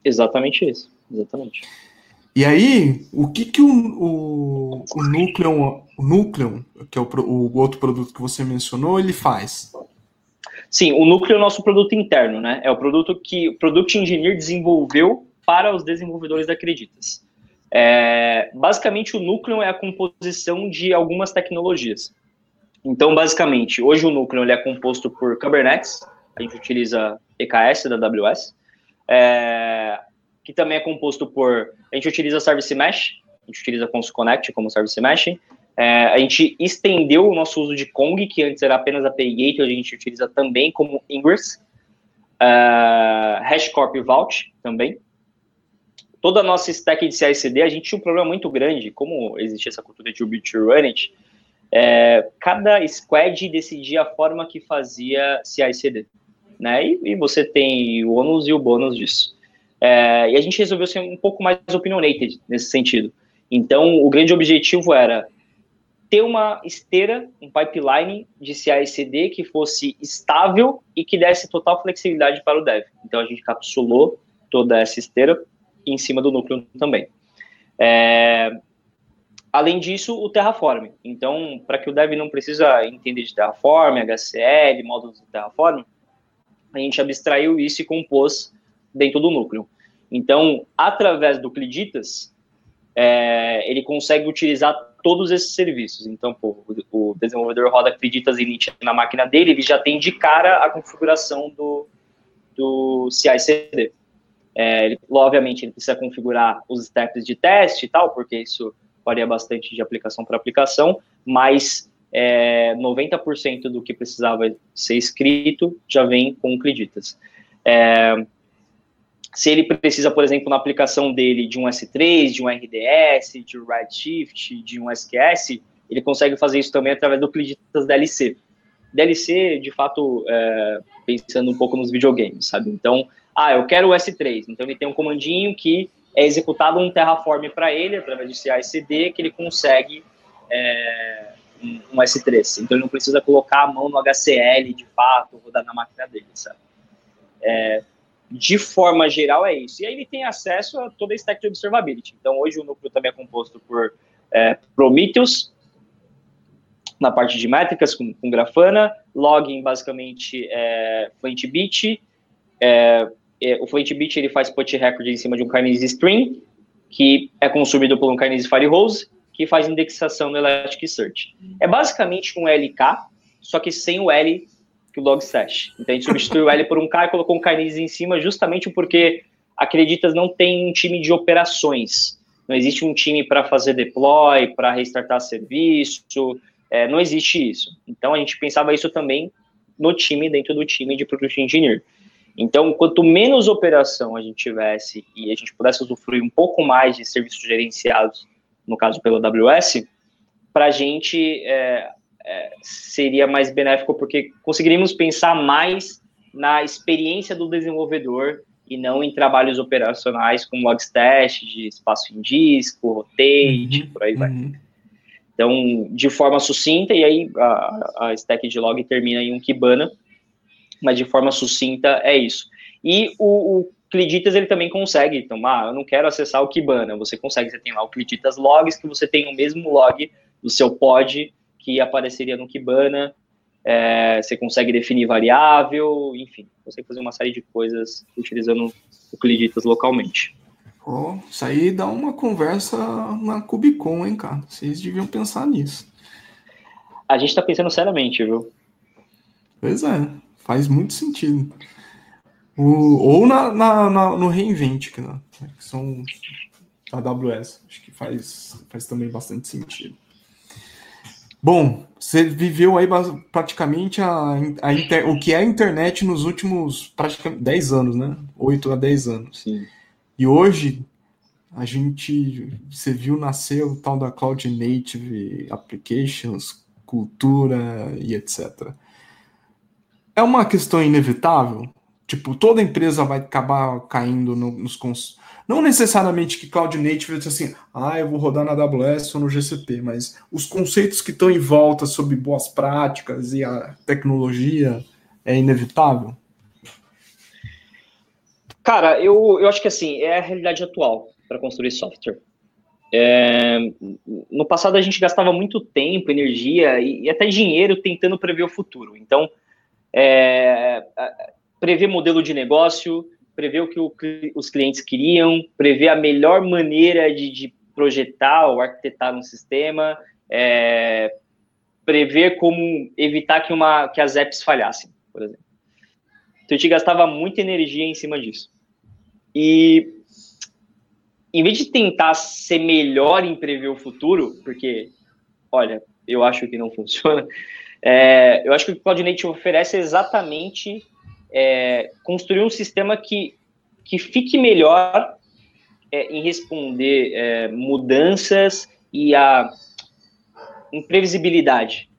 Exatamente isso, exatamente. E aí, o que que o, o, o Nucleon, o Nucleon, que é o, o outro produto que você mencionou, ele faz? Sim, o Núcleo é o nosso produto interno, né? É o produto que o Product Engineer desenvolveu para os desenvolvedores da Acreditas. É, basicamente, o Núcleo é a composição de algumas tecnologias. Então, basicamente, hoje o Núcleo ele é composto por Kubernetes, a gente utiliza EKS da AWS, é, que também é composto por, a gente utiliza Service Mesh, a gente utiliza Consul Connect como Service Mesh, é, a gente estendeu o nosso uso de Kong, que antes era apenas API Gate, hoje a gente utiliza também como Ingress, uh, HashiCorp e Vault também. Toda a nossa stack de CI/CD, a gente tinha um problema muito grande, como existia essa cultura de to Run é, cada squad decidia a forma que fazia CI/CD, né? E, e, você tem o ônus e o bônus disso. É, e a gente resolveu ser um pouco mais opinionated nesse sentido. Então, o grande objetivo era ter uma esteira, um pipeline de CI/CD que fosse estável e que desse total flexibilidade para o dev. Então a gente capsulou toda essa esteira em cima do núcleo também. É... Além disso, o Terraform. Então, para que o dev não precisa entender de Terraform, HCL, módulos do Terraform, a gente abstraiu isso e compôs dentro do núcleo. Então, através do Cliditas, é, ele consegue utilizar todos esses serviços. Então, pô, o, desenvolvedor roda Acreditas Init na máquina dele, ele já tem de cara a configuração do, do CI/CD. É, ele, obviamente, ele precisa configurar os steps de teste e tal, porque isso varia bastante de aplicação para aplicação, mas é, 90% do que precisava ser escrito já vem com Creditas. É, se ele precisa, por exemplo, na aplicação dele de um S3, de um RDS, de um Redshift, de um SQS, ele consegue fazer isso também através do Cliditas DLC. DLC, de fato, é, pensando um pouco nos videogames, sabe? Então, ah, eu quero o S3. Então, ele tem um comandinho que é executado um Terraform para ele, através de CI/CD, que ele consegue é, um, um, S3. Então, ele não precisa colocar a mão no HCL, de fato, rodar na máquina dele, sabe? É, de forma geral, é isso. E aí ele tem acesso a toda a stack de observability. Então, hoje o núcleo também é composto por é, Prometheus, na parte de métricas, com, com Grafana, logging, basicamente, é, Flintbeat. É, é, o Flintbeat, ele faz put record em cima de um Kinesis String, que é consumido por um Kinesis Firehose, que faz indexação no Elasticsearch. É basicamente um LK, só que sem o L que o Logstash. Então a gente substituiu L por um K e colocou um Kinesis em cima, justamente porque Acreditas não tem um time de operações. Não existe um time para fazer deploy, para restartar serviço, é, não existe isso. Então a gente pensava isso também no time, dentro do time de Product Engineer. Então, quanto menos operação a gente tivesse e a gente pudesse usufruir um pouco mais de serviços gerenciados, no caso pelo AWS, para a gente é, é, seria mais benéfico porque conseguiríamos pensar mais na experiência do desenvolvedor e não em trabalhos operacionais como Logstash, de espaço em disco, rotate, uhum, por aí vai. Uhum. Então, de forma sucinta, e aí a, a stack de log termina em um Kibana, mas de forma sucinta é isso. E o, o Cliditas ele também consegue, então, ah, eu não quero acessar o Kibana, você consegue, você tem lá o Cliditas Logs, que você tem o mesmo log do seu pod que apareceria no Kibana, é, você consegue definir variável, enfim, você fazer uma série de coisas utilizando o Cliditas localmente. Oh, isso aí dá uma conversa na Cubicon, hein, cara? Vocês deviam pensar nisso. A gente tá pensando seriamente, viu? Pois é, faz muito sentido. O, ou na, na, na, no Reinvent, que, né, que são AWS. Acho que faz, faz também bastante sentido. Bom, você viveu aí praticamente a, a inter, o que é a internet nos últimos praticamente 10 anos, né? 8 a 10 anos. Sim. E hoje a gente você viu nascer o tal da Cloud Native Applications, cultura e etc. É uma questão inevitável? Tipo, toda empresa vai acabar caindo no, nos cons... Não necessariamente que Cloud Native diz assim, ah, eu vou rodar na AWS ou no GCP, mas os conceitos que estão em volta sobre boas práticas e a tecnologia é inevitável? Cara, eu, eu acho que assim, é a realidade atual para construir software. É, no passado a gente gastava muito tempo, energia e, e, até dinheiro tentando prever o futuro. Então, é, prever modelo de negócio, prever o que o, os clientes queriam, prever a melhor maneira de, de projetar ou arquitetar um sistema, é, prever como evitar que, uma, que as apps falhassem, por exemplo. Então, a gente gastava muita energia em cima disso. E em vez de tentar ser melhor em prever o futuro, porque, olha, eu acho que não funciona, é, eu acho que o Cloud Native oferece exatamente é, construir um sistema que, que fique melhor é, em responder é, mudanças e a imprevisibilidade,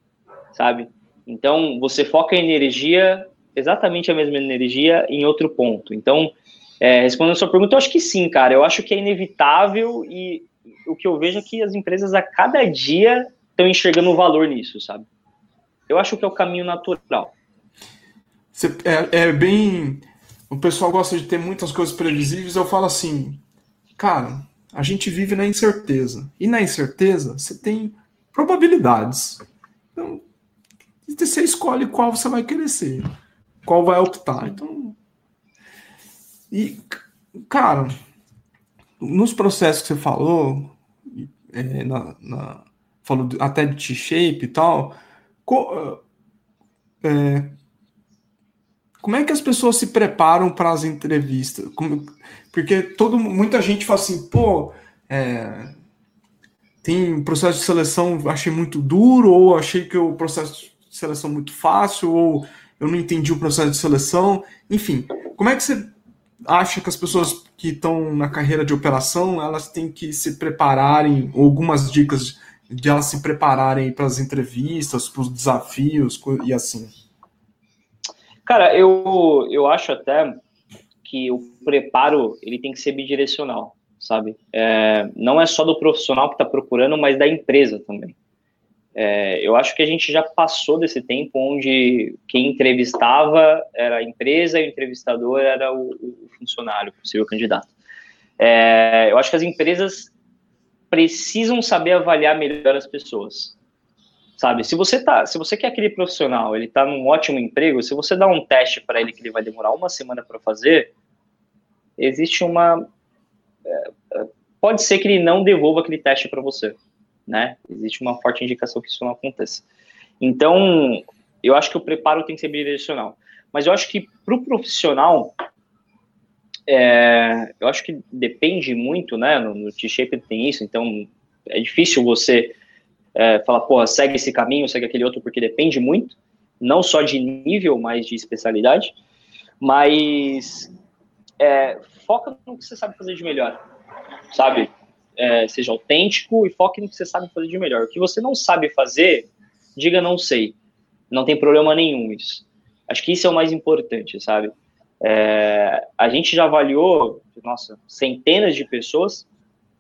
sabe? Então, você foca a energia, exatamente a mesma energia, em outro ponto. Então, é, respondendo a sua pergunta, eu acho que sim, cara. Eu acho que é inevitável e o que eu vejo é que as empresas a cada dia estão enxergando o valor nisso, sabe? Eu acho que é o caminho natural. É, é, bem. O pessoal gosta de ter muitas coisas previsíveis. Eu falo assim, cara, a gente vive na incerteza. E na incerteza, você tem probabilidades. Então, você escolhe qual você vai querer ser, qual vai optar. Então, e, cara, nos processos que você falou, é, na, na, falou até de T-shape e tal, co, é, como é que as pessoas se preparam para as entrevistas? Como, porque todo, muita gente fala assim, pô, é, tem processo de seleção, achei muito duro, ou achei que o processo de seleção muito fácil, ou eu não entendi o processo de seleção. Enfim, como é que você acha que as pessoas que estão na carreira de operação elas têm que se prepararem, algumas dicas de elas se prepararem para as entrevistas, para os desafios e assim? Cara, eu, eu acho até que o preparo ele tem que ser bidirecional, sabe? É, não é só do profissional que está procurando, mas da empresa também. É, eu acho que a gente já passou desse tempo onde quem entrevistava era a empresa e o entrevistador era o, o funcionário, o possível candidato. É, eu acho que as empresas precisam saber avaliar melhor as pessoas. Sabe, se você tá, se você quer aquele profissional, ele está num ótimo emprego, se você dá um teste para ele que ele vai demorar uma semana para fazer, existe uma é, é, pode ser que ele não devolva aquele teste para você né? Existe uma forte indicação que isso não aconteça. Então, eu acho que o preparo tem que ser bidirecional. Mas eu acho que para o profissional, é, eu acho que depende muito, né? No, no T-Shape tem isso, então é difícil você é, falar, porra, segue esse caminho, segue aquele outro, porque depende muito, não só de nível, mas de especialidade. Mas é, foca no que você sabe fazer de melhor, sabe? é, seja autêntico e foque no que você sabe fazer de melhor. O que você não sabe fazer, diga não sei. Não tem problema nenhum isso. Acho que isso é o mais importante, sabe? É, a gente já avaliou, nossa, centenas de pessoas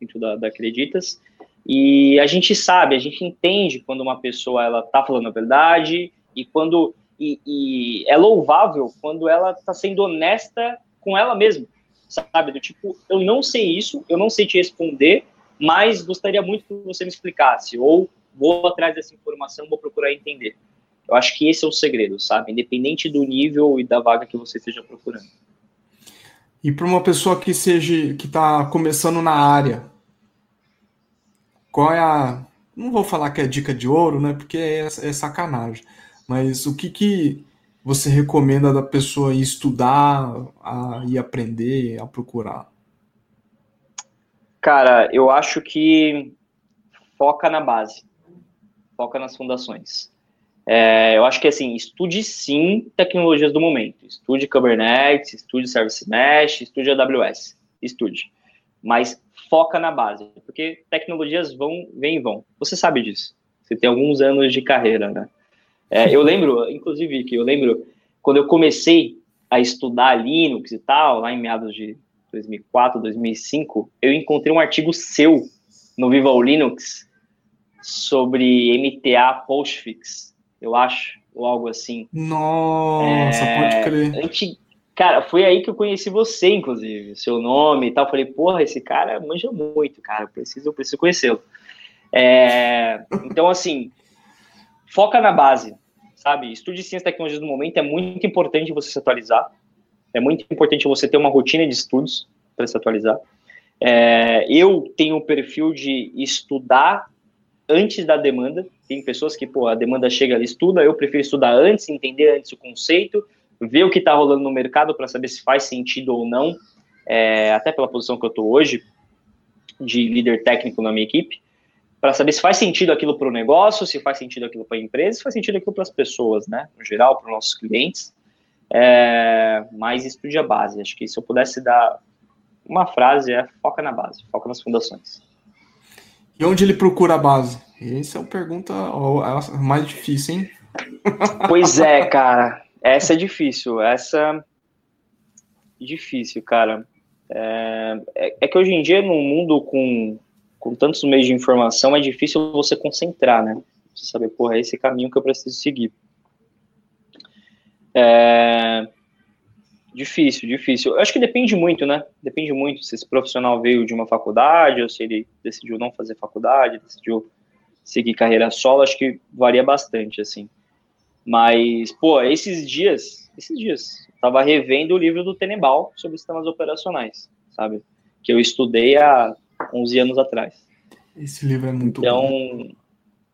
dentro da, da Acreditas e a gente sabe, a gente entende quando uma pessoa ela tá falando a verdade e quando e, e é louvável quando ela está sendo honesta com ela mesma sabe? Do tipo, eu não sei isso, eu não sei te responder, mas gostaria muito que você me explicasse, ou vou atrás dessa informação, vou procurar entender. Eu acho que esse é o segredo, sabe? Independente do nível e da vaga que você esteja procurando. E para uma pessoa que seja que está começando na área, qual é a não vou falar que é dica de ouro, né? Porque é, é sacanagem. Mas o que que você recomenda da pessoa ir estudar, a ir aprender, a procurar? Cara, eu acho que foca na base, foca nas fundações. É, eu acho que assim, estude sim tecnologias do momento. Estude Kubernetes, estude Service Mesh, estude AWS, estude. Mas foca na base, porque tecnologias vão, vêm e vão. Você sabe disso. Você tem alguns anos de carreira, né? É, eu lembro, inclusive, que eu lembro quando eu comecei a estudar Linux e tal, lá em meados de 2004, 2005, eu encontrei um artigo seu no Viva o Linux sobre MTA Postfix, eu acho, ou algo assim. Nossa, é, pode crer. Gente, cara, foi aí que eu conheci você, inclusive, seu nome e tal. Falei, porra, esse cara manja muito, cara, eu preciso, eu preciso conhecê-lo. É, então, assim, foca na base, sabe? Estude ciência e tecnologia no momento, é muito importante você se atualizar, é muito importante você ter uma rotina de estudos para se atualizar. É, eu tenho o perfil de estudar antes da demanda. Tem pessoas que, pô, a demanda chega, ela estuda. Eu prefiro estudar antes, entender antes o conceito, ver o que está rolando no mercado para saber se faz sentido ou não. É, até pela posição que eu estou hoje, de líder técnico na minha equipe, para saber se faz sentido aquilo para o negócio, se faz sentido aquilo para a empresa, se faz sentido aquilo para as pessoas, né? No geral, para os nossos clientes. É, mas estude a base. Acho que se eu pudesse dar uma frase, é foca na base, foca nas fundações. E onde ele procura a base? Essa é uma pergunta mais difícil, hein? Pois é, cara. Essa é difícil. Essa. Difícil, cara. É, é, é que hoje em dia, num mundo com, com tantos meios de informação, é difícil você concentrar, né? Você saber, porra, é esse caminho que eu preciso seguir. É, Difícil, difícil. Eu acho que depende muito, né? Depende muito se esse profissional veio de uma faculdade ou se ele decidiu não fazer faculdade, decidiu seguir carreira solo, acho que varia bastante, assim. Mas, pô, esses dias, esses dias, eu tava revendo o livro do Tenebal sobre sistemas operacionais, sabe? Que eu estudei há 11 anos atrás. Esse livro é muito então, bom.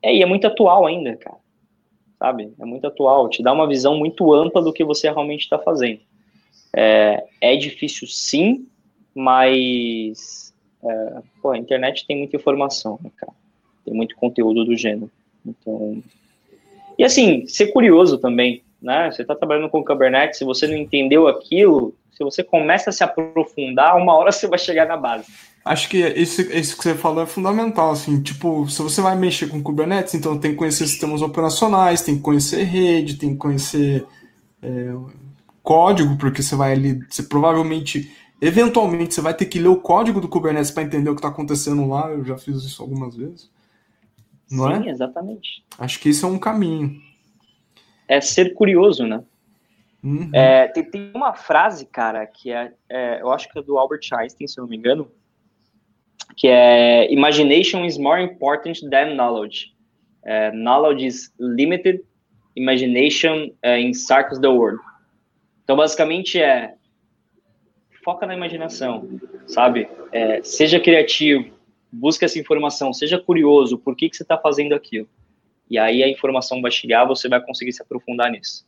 É, e é muito atual ainda, cara. Sabe? É muito atual. Te dá uma visão muito ampla do que você realmente está fazendo. É, é difícil sim, mas é, pô, a internet tem muita informação, né, cara? Tem muito conteúdo do gênero. Então. E assim, ser curioso também, né? Você está trabalhando com Kubernetes, se você não entendeu aquilo, se você começa a se aprofundar, uma hora você vai chegar na base. Acho que isso, isso que você falou é fundamental, assim, tipo, se você vai mexer com Kubernetes, então tem que conhecer sistemas operacionais, tem que conhecer rede, tem que conhecer é, código, porque você vai ali, você provavelmente, eventualmente, você vai ter que ler o código do Kubernetes para entender o que está acontecendo lá. Eu já fiz isso algumas vezes. Não Sim, é? exatamente. Acho que isso é um caminho. É ser curioso, né? Uhum. É, tem, tem, uma frase, cara, que é, é, eu acho que é do Albert Einstein, se eu não me engano, que é Imagination is more important than knowledge. É, knowledge is limited, imagination uh, encircles the world. Então, basicamente é foca na imaginação, sabe? É, seja criativo, busque essa informação, seja curioso, por que, que você está fazendo aquilo. E aí a informação vai chegar, você vai conseguir se aprofundar nisso.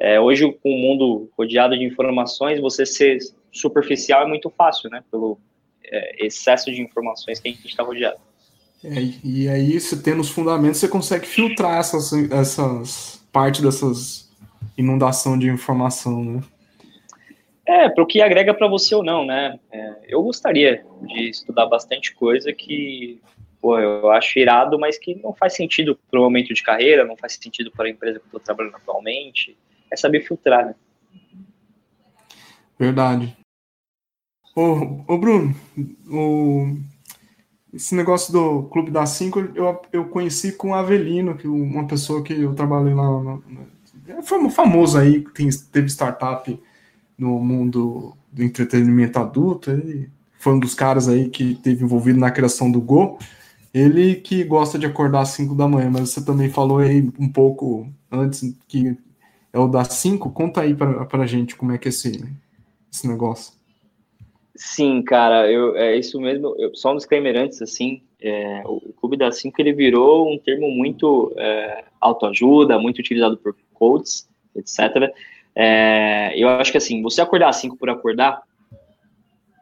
É, hoje, com o mundo rodeado de informações, você ser superficial é muito fácil, né? Pelo é, excesso de informações que a gente está rodeado. É, e aí, você tendo os fundamentos, você consegue filtrar essas, essas parte dessas inundação de informação, né? É, para o que agrega para você ou não, né? É, eu gostaria de estudar bastante coisa que, pô, eu acho irado, mas que não faz sentido para o momento de carreira, não faz sentido para a empresa que eu estou trabalhando atualmente. É saber filtrar, né? Verdade. Ô, ô Bruno, o, esse negócio do Clube da Cinco eu, eu conheci com o Avelino, que uma pessoa que eu trabalhei lá na, foi famoso aí, tem, teve startup no mundo do entretenimento adulto. Ele foi um dos caras aí que teve envolvido na criação do Go. Ele que gosta de acordar às 5 da manhã, mas você também falou aí um pouco antes que é o das 5. Conta aí pra, pra gente como é que é esse, esse negócio. Sim, cara, eu, é isso mesmo. Eu, só um disclaimer antes, assim, é, o Clube das 5 ele virou um termo muito é, autoajuda, muito utilizado por coaches, etc. É, eu acho que assim, você acordar às 5 por acordar,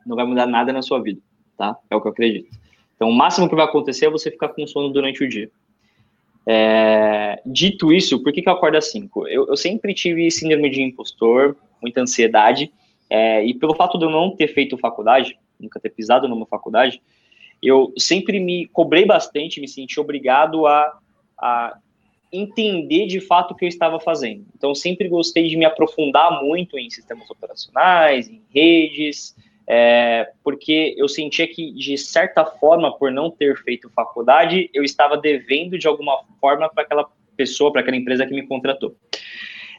não vai mudar nada na sua vida, tá? É o que eu acredito. Então, o máximo que vai acontecer é você ficar com sono durante o dia. É, dito isso, por que, que eu acordo às 5? Eu, eu, sempre tive síndrome de impostor, muita ansiedade, é, e pelo fato de eu não ter feito faculdade, nunca ter pisado numa faculdade, eu sempre me cobrei bastante, me senti obrigado a, a entender de fato o que eu estava fazendo. Então, sempre gostei de me aprofundar muito em sistemas operacionais, em redes, é, porque eu sentia que, de certa forma, por não ter feito faculdade, eu estava devendo de alguma forma para aquela pessoa, para aquela empresa que me contratou.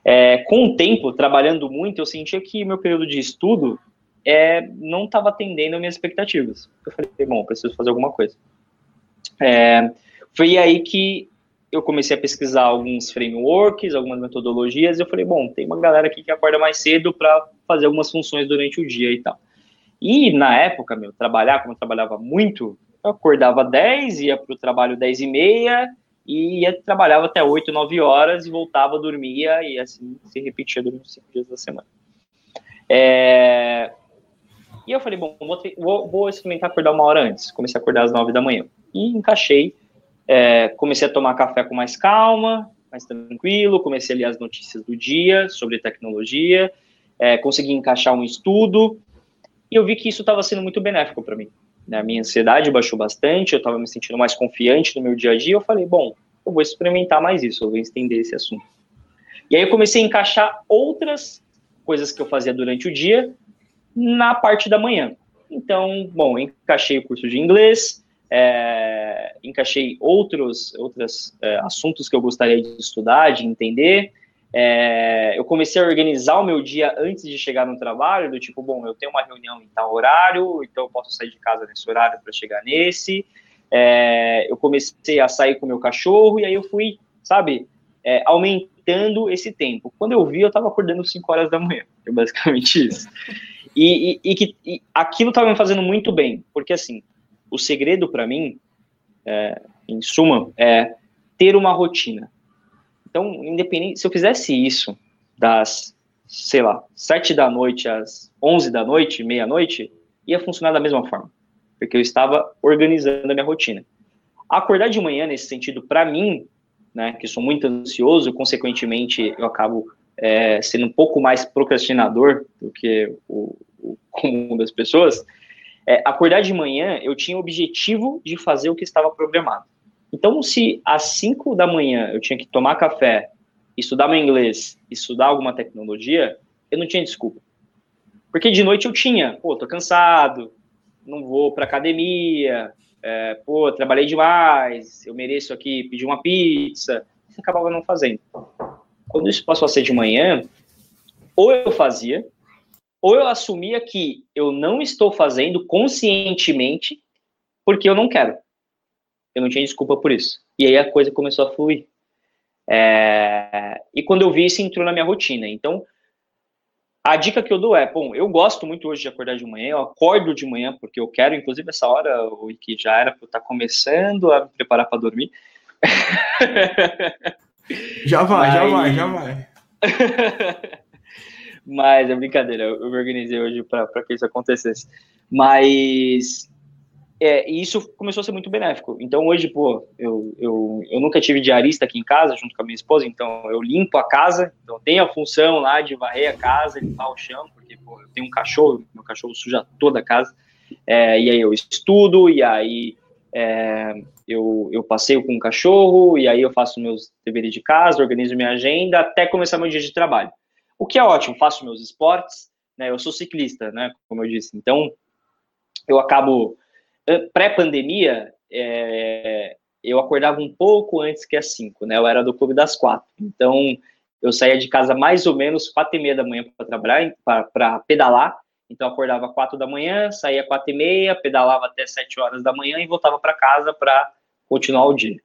É, com o tempo, trabalhando muito, eu sentia que meu período de estudo é, não estava atendendo às minhas expectativas. Eu falei, bom, preciso fazer alguma coisa. É, foi aí que eu comecei a pesquisar alguns frameworks, algumas metodologias, e eu falei, bom, tem uma galera aqui que acorda mais cedo para fazer algumas funções durante o dia e tal. E na época, meu, trabalhar, como eu trabalhava muito, eu acordava 10, ia para o trabalho 10 e meia, e ia, trabalhava até 8, 9 horas e voltava, dormia, e assim se repetia durante os 5 dias da semana. É... E eu falei, bom, vou, vou, experimentar acordar uma hora antes. Comecei a acordar às 9 da manhã. E encaixei, é, comecei a tomar café com mais calma, mais tranquilo, comecei a ler as notícias do dia sobre tecnologia, é, consegui encaixar um estudo, e eu vi que isso estava sendo muito benéfico para mim. Né? A minha ansiedade baixou bastante, eu estava me sentindo mais confiante no meu dia a dia. Eu falei, bom, eu vou experimentar mais isso, eu vou estender esse assunto. E aí eu comecei a encaixar outras coisas que eu fazia durante o dia na parte da manhã. Então, bom, encaixei o curso de inglês, é, encaixei outros, outros é, assuntos que eu gostaria de estudar, de entender, é, eu comecei a organizar o meu dia antes de chegar no trabalho, do tipo, bom, eu tenho uma reunião em tal horário, então eu posso sair de casa nesse horário para chegar nesse. É, eu comecei a sair com o meu cachorro e aí eu fui, sabe, é, aumentando esse tempo. Quando eu vi, eu estava acordando 5 horas da manhã, é basicamente isso. E, e, e que e aquilo estava me fazendo muito bem, porque assim, o segredo para mim, é, em suma, é ter uma rotina então, independente, se eu fizesse isso das, sei lá, sete da noite às onze da noite, meia-noite, ia funcionar da mesma forma, porque eu estava organizando a minha rotina. Acordar de manhã, nesse sentido, para mim, né, que sou muito ansioso, consequentemente, eu acabo é, sendo um pouco mais procrastinador do que o, o comum das pessoas, é, acordar de manhã, eu tinha o objetivo de fazer o que estava programado. Então, se às 5 da manhã eu tinha que tomar café, estudar meu inglês, estudar alguma tecnologia, eu não tinha desculpa. Porque de noite eu tinha, pô, tô cansado, não vou pra academia, é, pô, trabalhei demais, eu mereço aqui pedir uma pizza. Acabava não fazendo. Quando isso passou a ser de manhã, ou eu fazia, ou eu assumia que eu não estou fazendo conscientemente porque eu não quero eu não tinha desculpa por isso. E aí a coisa começou a fluir. É... E quando eu vi isso, entrou na minha rotina. Então, a dica que eu dou é, bom, eu gosto muito hoje de acordar de manhã, eu acordo de manhã porque eu quero, inclusive essa hora, o que já era para estar começando a me preparar para dormir. Já vai, Mas... já vai, já vai. Mas é brincadeira, eu me organizei hoje para que isso acontecesse. Mas é, isso começou a ser muito benéfico. Então, hoje, pô, eu, eu, eu nunca tive diarista aqui em casa, junto com a minha esposa, então eu limpo a casa, então tem a função lá de varrer a casa, limpar o chão, porque, pô, eu tenho um cachorro, meu cachorro suja toda a casa, é, e aí eu estudo, e aí é, eu, eu passeio com o cachorro, e aí eu faço meus deveres de casa, organizo minha agenda, até começar meu dia de trabalho. O que é ótimo, faço meus esportes, né, eu sou ciclista, né, como eu disse, então eu acabo pré-pandemia, é, eu acordava um pouco antes que as 5, né? Eu era do clube das quatro. Então, eu saía de casa mais ou menos quatro e meia da manhã para trabalhar, para pedalar. Então, acordava quatro da manhã, saía quatro e meia, pedalava até sete horas da manhã e voltava para casa para continuar o dia.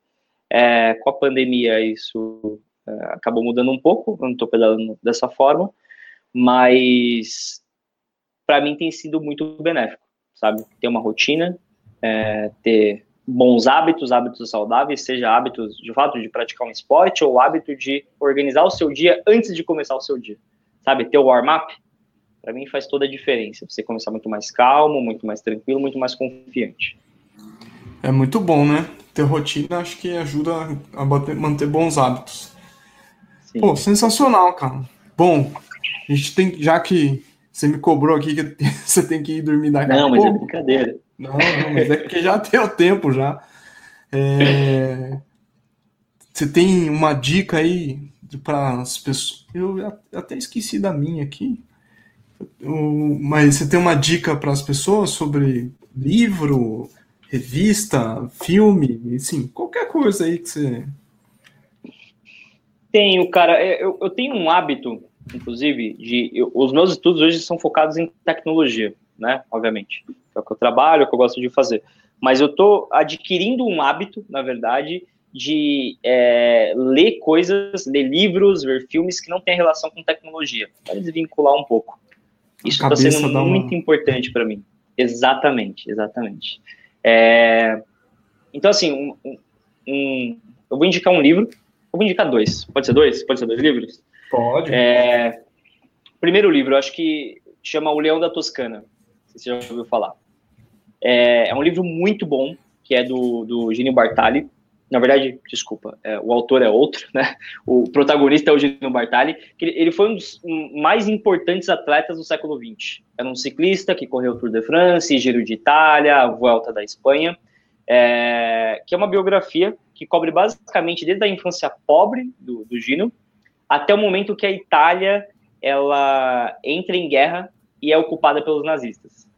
É, com a pandemia, isso acabou mudando um pouco, eu não estou pedalando dessa forma, mas para mim tem sido muito benéfico, sabe? Ter uma rotina, é, ter bons hábitos, hábitos saudáveis, seja hábitos de fato de praticar um esporte ou hábito de organizar o seu dia antes de começar o seu dia. Sabe, ter o warm-up, para mim faz toda a diferença. Você começar muito mais calmo, muito mais tranquilo, muito mais confiante. É muito bom, né? Ter rotina acho que ajuda a manter bons hábitos. Sim. Pô, sensacional, cara. Bom, a gente tem, já que você me cobrou aqui que você tem que ir dormir daqui Não, pouco. Mas é brincadeira. Não, não, mas é porque já deu tempo já. É... Você tem uma dica aí para as pessoas? Eu até esqueci da minha aqui. O, mas você tem uma dica para as pessoas sobre livro, revista, filme, assim, qualquer coisa aí que você. Tenho, cara. É, eu, eu tenho um hábito, inclusive, de. Eu, os meus estudos hoje são focados em tecnologia, né? Obviamente. É o que eu trabalho, é o que eu gosto de fazer. Mas eu estou adquirindo um hábito, na verdade, de é, ler coisas, ler livros, ver filmes que não têm relação com tecnologia, para desvincular um pouco. Isso está sendo muito uma... importante para mim. Exatamente, exatamente. É, então, assim, um, um, eu vou indicar um livro, vou indicar dois. Pode ser dois? Pode ser dois livros? Pode. É, primeiro livro, eu acho que chama O Leão da Toscana. Se você já ouviu falar. É, é um livro muito bom, que é do, do Gino Bartali na verdade, desculpa, é, o autor é outro, né? O protagonista é o Gino Bartali, que ele, ele foi um dos mais importantes atletas do século XX. Era um ciclista que correu o Tour de France, Giro de Itália, a Vuelta da Espanha, é, que é uma biografia que cobre basicamente desde a infância pobre do, do Gino até o momento que a Itália ela entra em guerra e é ocupada pelos nazistas.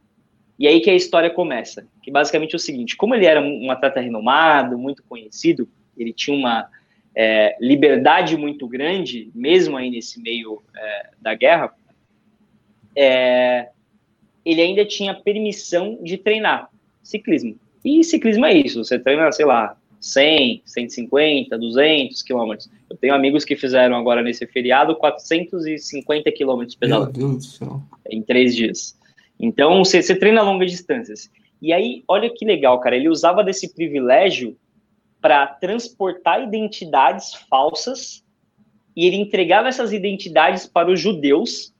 E aí que a história começa, que basicamente é o seguinte, como ele era um atleta renomado, muito conhecido, ele tinha uma é, liberdade muito grande, mesmo aí nesse meio é, da guerra, é, ele ainda tinha permissão de treinar ciclismo. E ciclismo é isso, você treina, sei lá, 100, 150, 200 quilômetros. Eu tenho amigos que fizeram agora nesse feriado 450 quilômetros pedalando. Meu Deus do céu. Em três dias. Então, você, você treina longas distâncias. E aí, olha que legal, cara, ele usava desse privilégio para transportar identidades falsas e ele entregava essas identidades para os judeus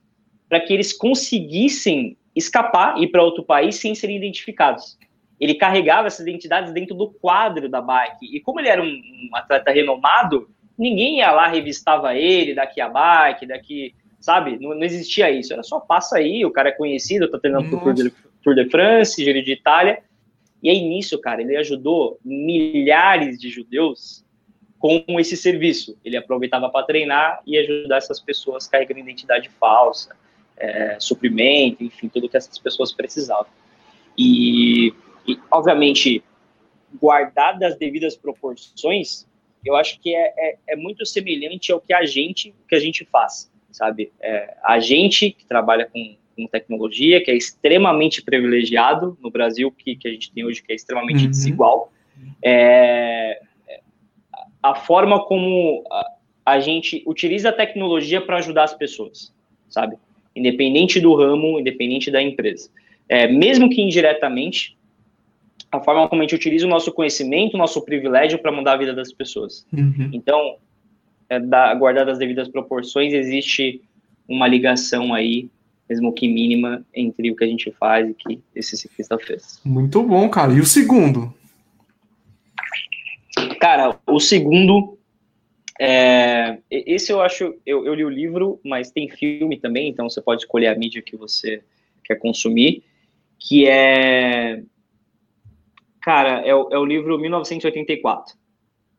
para que eles conseguissem escapar e ir para outro país sem serem identificados. Ele carregava essas identidades dentro do quadro da bike. E como ele era um, um atleta renomado, ninguém ia lá revistava ele daqui a bike, daqui sabe? Não, não, existia isso. Era só passa aí, o cara é conhecido, tá treinando pro Tour de, Tour de France, Giro de Itália. E aí nisso, cara, ele ajudou milhares de judeus com esse serviço. Ele aproveitava para treinar e ajudar essas pessoas carregando identidade falsa, é, suprimento, enfim, tudo que essas pessoas precisavam. E, e, obviamente, guardar as devidas proporções, eu acho que é, é, é muito semelhante ao que a gente que a gente faz sabe? É, a gente que trabalha com, com, tecnologia, que é extremamente privilegiado no Brasil, que, que a gente tem hoje, que é extremamente uhum. desigual, é, a forma como a, a gente utiliza a tecnologia para ajudar as pessoas, sabe? Independente do ramo, independente da empresa. É, mesmo que indiretamente, a forma como a gente utiliza o nosso conhecimento, o nosso privilégio para mudar a vida das pessoas. Uhum. Então, é, da, guardadas as devidas proporções, existe uma ligação aí, mesmo que mínima, entre o que a gente faz e que esse ciclista fez. Muito bom, cara. E o segundo? Cara, o segundo. É, esse eu acho. Eu, eu li o livro, mas tem filme também, então você pode escolher a mídia que você quer consumir. Que é. Cara, é o, é o livro 1984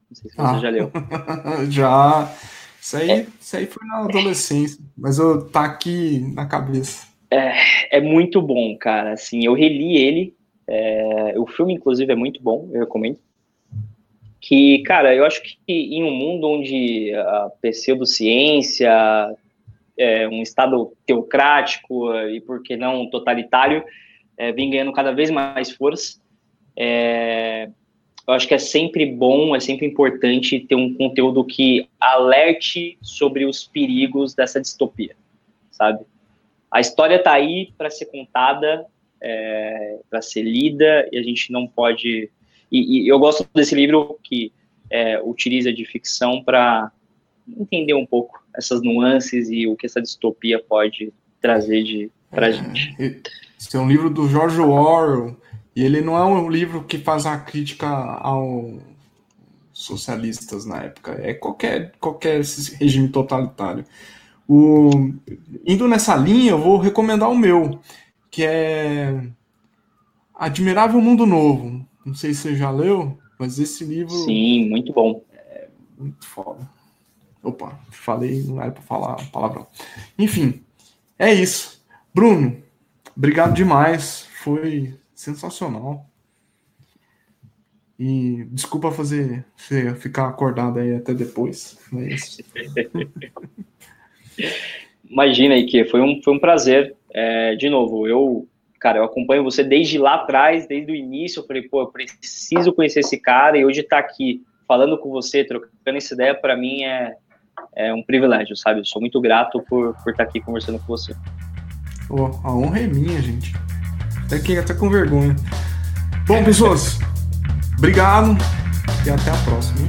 não sei se você ah. já leu. já. Isso aí, é. isso aí foi na adolescência, mas eu tá aqui na cabeça. É, é muito bom, cara. Assim, eu reli ele. É, o filme, inclusive, é muito bom, eu recomendo. Que, cara, eu acho que em um mundo onde a pseudociência, é, um Estado teocrático e, por que não, totalitário, é, vem ganhando cada vez mais força. É, eu acho que é sempre bom, é sempre importante ter um conteúdo que alerte sobre os perigos dessa distopia, sabe? A história está aí para ser contada, é, para ser lida, e a gente não pode. E, e eu gosto desse livro que é, utiliza de ficção para entender um pouco essas nuances e o que essa distopia pode trazer de para é, gente. Esse é um livro do George Orwell e ele não é um livro que faz uma crítica ao socialistas na época, é qualquer, qualquer regime totalitário. O, indo nessa linha, eu vou recomendar o meu, que é Admirável Mundo Novo. Não sei se você já leu, mas esse livro. Sim, muito bom. É muito foda. Opa, falei, não era para falar a palavra. Enfim, é isso. Bruno, obrigado demais. Foi sensacional. E desculpa fazer você ficar acordado aí até depois. Mas... Imagina aí que foi um, foi um prazer. É, de novo, eu, cara, eu acompanho você desde lá atrás, desde o início. Eu falei, pô, eu preciso conhecer esse cara e hoje estar tá aqui falando com você, trocando essa ideia, para mim é, é um privilégio, sabe? Eu sou muito grato por, por estar tá aqui conversando com você. Oh, a honra é minha, gente. Até, que, até com vergonha. Bom, pessoas, obrigado e até a próxima.